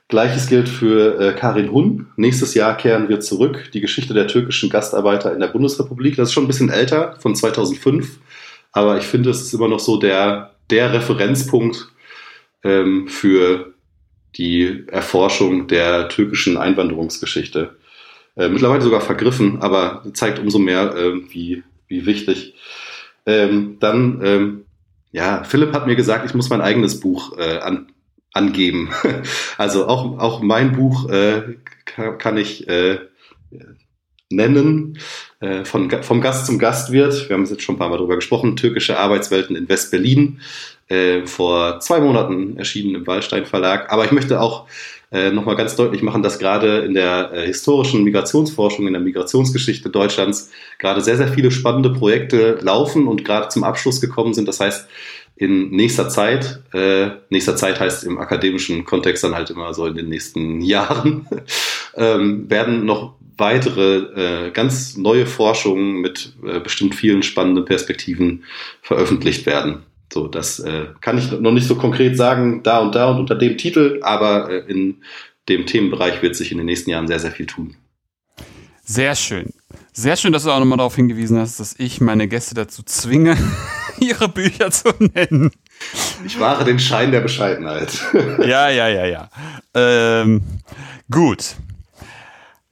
Gleiches gilt für äh, Karin Hun. Nächstes Jahr kehren wir zurück. Die Geschichte der türkischen Gastarbeiter in der Bundesrepublik. Das ist schon ein bisschen älter, von 2005. Aber ich finde, es ist immer noch so der der Referenzpunkt ähm, für die Erforschung der türkischen Einwanderungsgeschichte. Äh, mittlerweile sogar vergriffen, aber zeigt umso mehr, äh, wie, wie wichtig. Ähm, dann, ähm, ja, Philipp hat mir gesagt, ich muss mein eigenes Buch äh, an, angeben. also auch, auch mein Buch äh, kann, kann ich äh, nennen. Äh, von, vom Gast zum Gastwirt. Wir haben jetzt schon ein paar Mal darüber gesprochen. Türkische Arbeitswelten in West-Berlin. Äh, vor zwei Monaten erschienen im Wallstein Verlag. Aber ich möchte auch äh, nochmal ganz deutlich machen, dass gerade in der äh, historischen Migrationsforschung, in der Migrationsgeschichte Deutschlands gerade sehr, sehr viele spannende Projekte laufen und gerade zum Abschluss gekommen sind. Das heißt, in nächster Zeit, äh, nächster Zeit heißt im akademischen Kontext dann halt immer so in den nächsten Jahren, ähm, werden noch weitere, äh, ganz neue Forschungen mit äh, bestimmt vielen spannenden Perspektiven veröffentlicht werden. So, das äh, kann ich noch nicht so konkret sagen, da und da und unter dem Titel, aber äh, in dem Themenbereich wird sich in den nächsten Jahren sehr, sehr viel tun. Sehr schön. Sehr schön, dass du auch nochmal darauf hingewiesen hast, dass ich meine Gäste dazu zwinge, ihre Bücher zu nennen. Ich wahre den Schein der Bescheidenheit. ja, ja, ja, ja. Ähm, gut.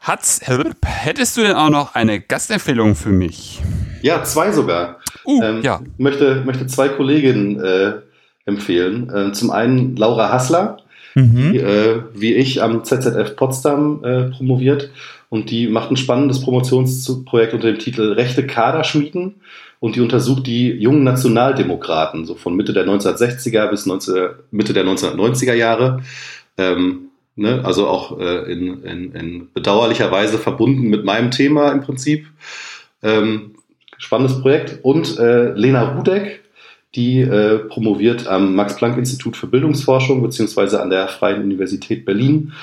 Hat's, hättest du denn auch noch eine Gastempfehlung für mich? Ja, zwei sogar. Uh, ähm, ja. Möchte, möchte zwei Kolleginnen äh, empfehlen. Äh, zum einen Laura Hassler, mhm. die, äh, wie ich am ZZF Potsdam äh, promoviert. Und die macht ein spannendes Promotionsprojekt unter dem Titel Rechte Kader schmieden. Und die untersucht die jungen Nationaldemokraten, so von Mitte der 1960er bis 19, Mitte der 1990er Jahre. Ähm, Ne? Also auch äh, in, in, in bedauerlicher Weise verbunden mit meinem Thema im Prinzip. Ähm, spannendes Projekt. Und äh, Lena Rudek, die äh, promoviert am Max-Planck-Institut für Bildungsforschung beziehungsweise an der Freien Universität Berlin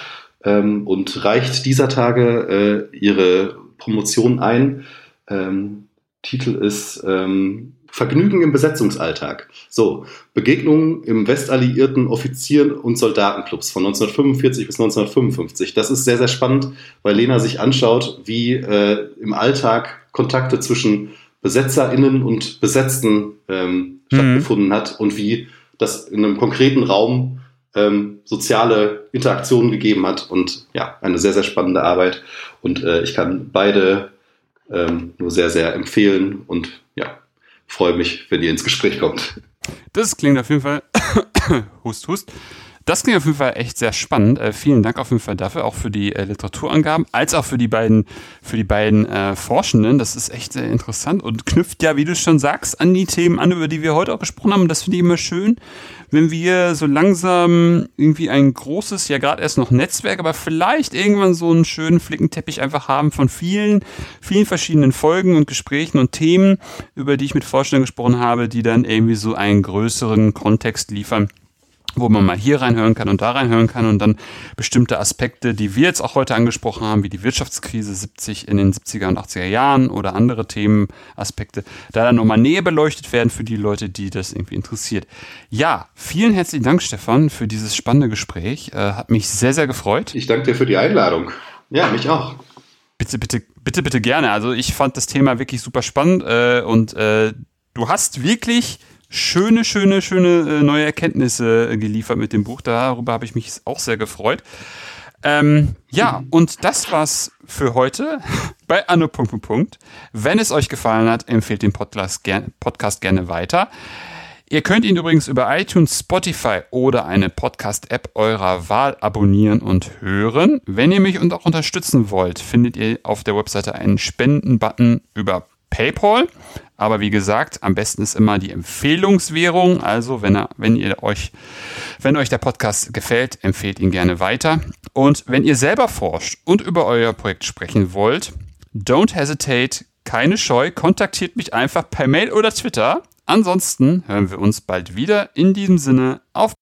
ähm, und reicht dieser Tage äh, ihre Promotion ein. Ähm, Titel ist ähm, Vergnügen im Besetzungsalltag. So, Begegnungen im westalliierten Offizieren- und Soldatenclubs von 1945 bis 1955. Das ist sehr, sehr spannend, weil Lena sich anschaut, wie äh, im Alltag Kontakte zwischen BesetzerInnen und Besetzten ähm, mhm. stattgefunden hat und wie das in einem konkreten Raum ähm, soziale Interaktionen gegeben hat. Und ja, eine sehr, sehr spannende Arbeit. Und äh, ich kann beide ähm, nur sehr, sehr empfehlen und ja, freue mich, wenn ihr ins Gespräch kommt. Das klingt auf jeden Fall. hust, hust. Das klingt auf jeden Fall echt sehr spannend. Äh, vielen Dank auf jeden Fall dafür, auch für die äh, Literaturangaben, als auch für die beiden, für die beiden äh, Forschenden. Das ist echt sehr interessant und knüpft ja, wie du schon sagst, an die Themen an, über die wir heute auch gesprochen haben. Und das finde ich immer schön, wenn wir so langsam irgendwie ein großes, ja gerade erst noch Netzwerk, aber vielleicht irgendwann so einen schönen Flickenteppich einfach haben von vielen, vielen verschiedenen Folgen und Gesprächen und Themen, über die ich mit Forschenden gesprochen habe, die dann irgendwie so einen größeren Kontext liefern wo man mal hier reinhören kann und da reinhören kann und dann bestimmte Aspekte, die wir jetzt auch heute angesprochen haben, wie die Wirtschaftskrise 70 in den 70er und 80er Jahren oder andere Themenaspekte, da dann nochmal näher beleuchtet werden für die Leute, die das irgendwie interessiert. Ja, vielen herzlichen Dank, Stefan, für dieses spannende Gespräch. Äh, hat mich sehr, sehr gefreut. Ich danke dir für die Einladung. Ja, mich auch. Bitte, bitte, bitte, bitte gerne. Also ich fand das Thema wirklich super spannend äh, und äh, du hast wirklich schöne, schöne, schöne äh, neue Erkenntnisse äh, geliefert mit dem Buch. Darüber habe ich mich auch sehr gefreut. Ähm, ja, und das war's für heute bei Anno. Wenn es euch gefallen hat, empfehlt den Podcast, ger Podcast gerne weiter. Ihr könnt ihn übrigens über iTunes, Spotify oder eine Podcast-App eurer Wahl abonnieren und hören. Wenn ihr mich und auch unterstützen wollt, findet ihr auf der Webseite einen Spenden-Button über PayPal. Aber wie gesagt, am besten ist immer die Empfehlungswährung. Also wenn, er, wenn ihr euch, wenn euch der Podcast gefällt, empfehlt ihn gerne weiter. Und wenn ihr selber forscht und über euer Projekt sprechen wollt, don't hesitate, keine Scheu, kontaktiert mich einfach per Mail oder Twitter. Ansonsten hören wir uns bald wieder. In diesem Sinne, auf.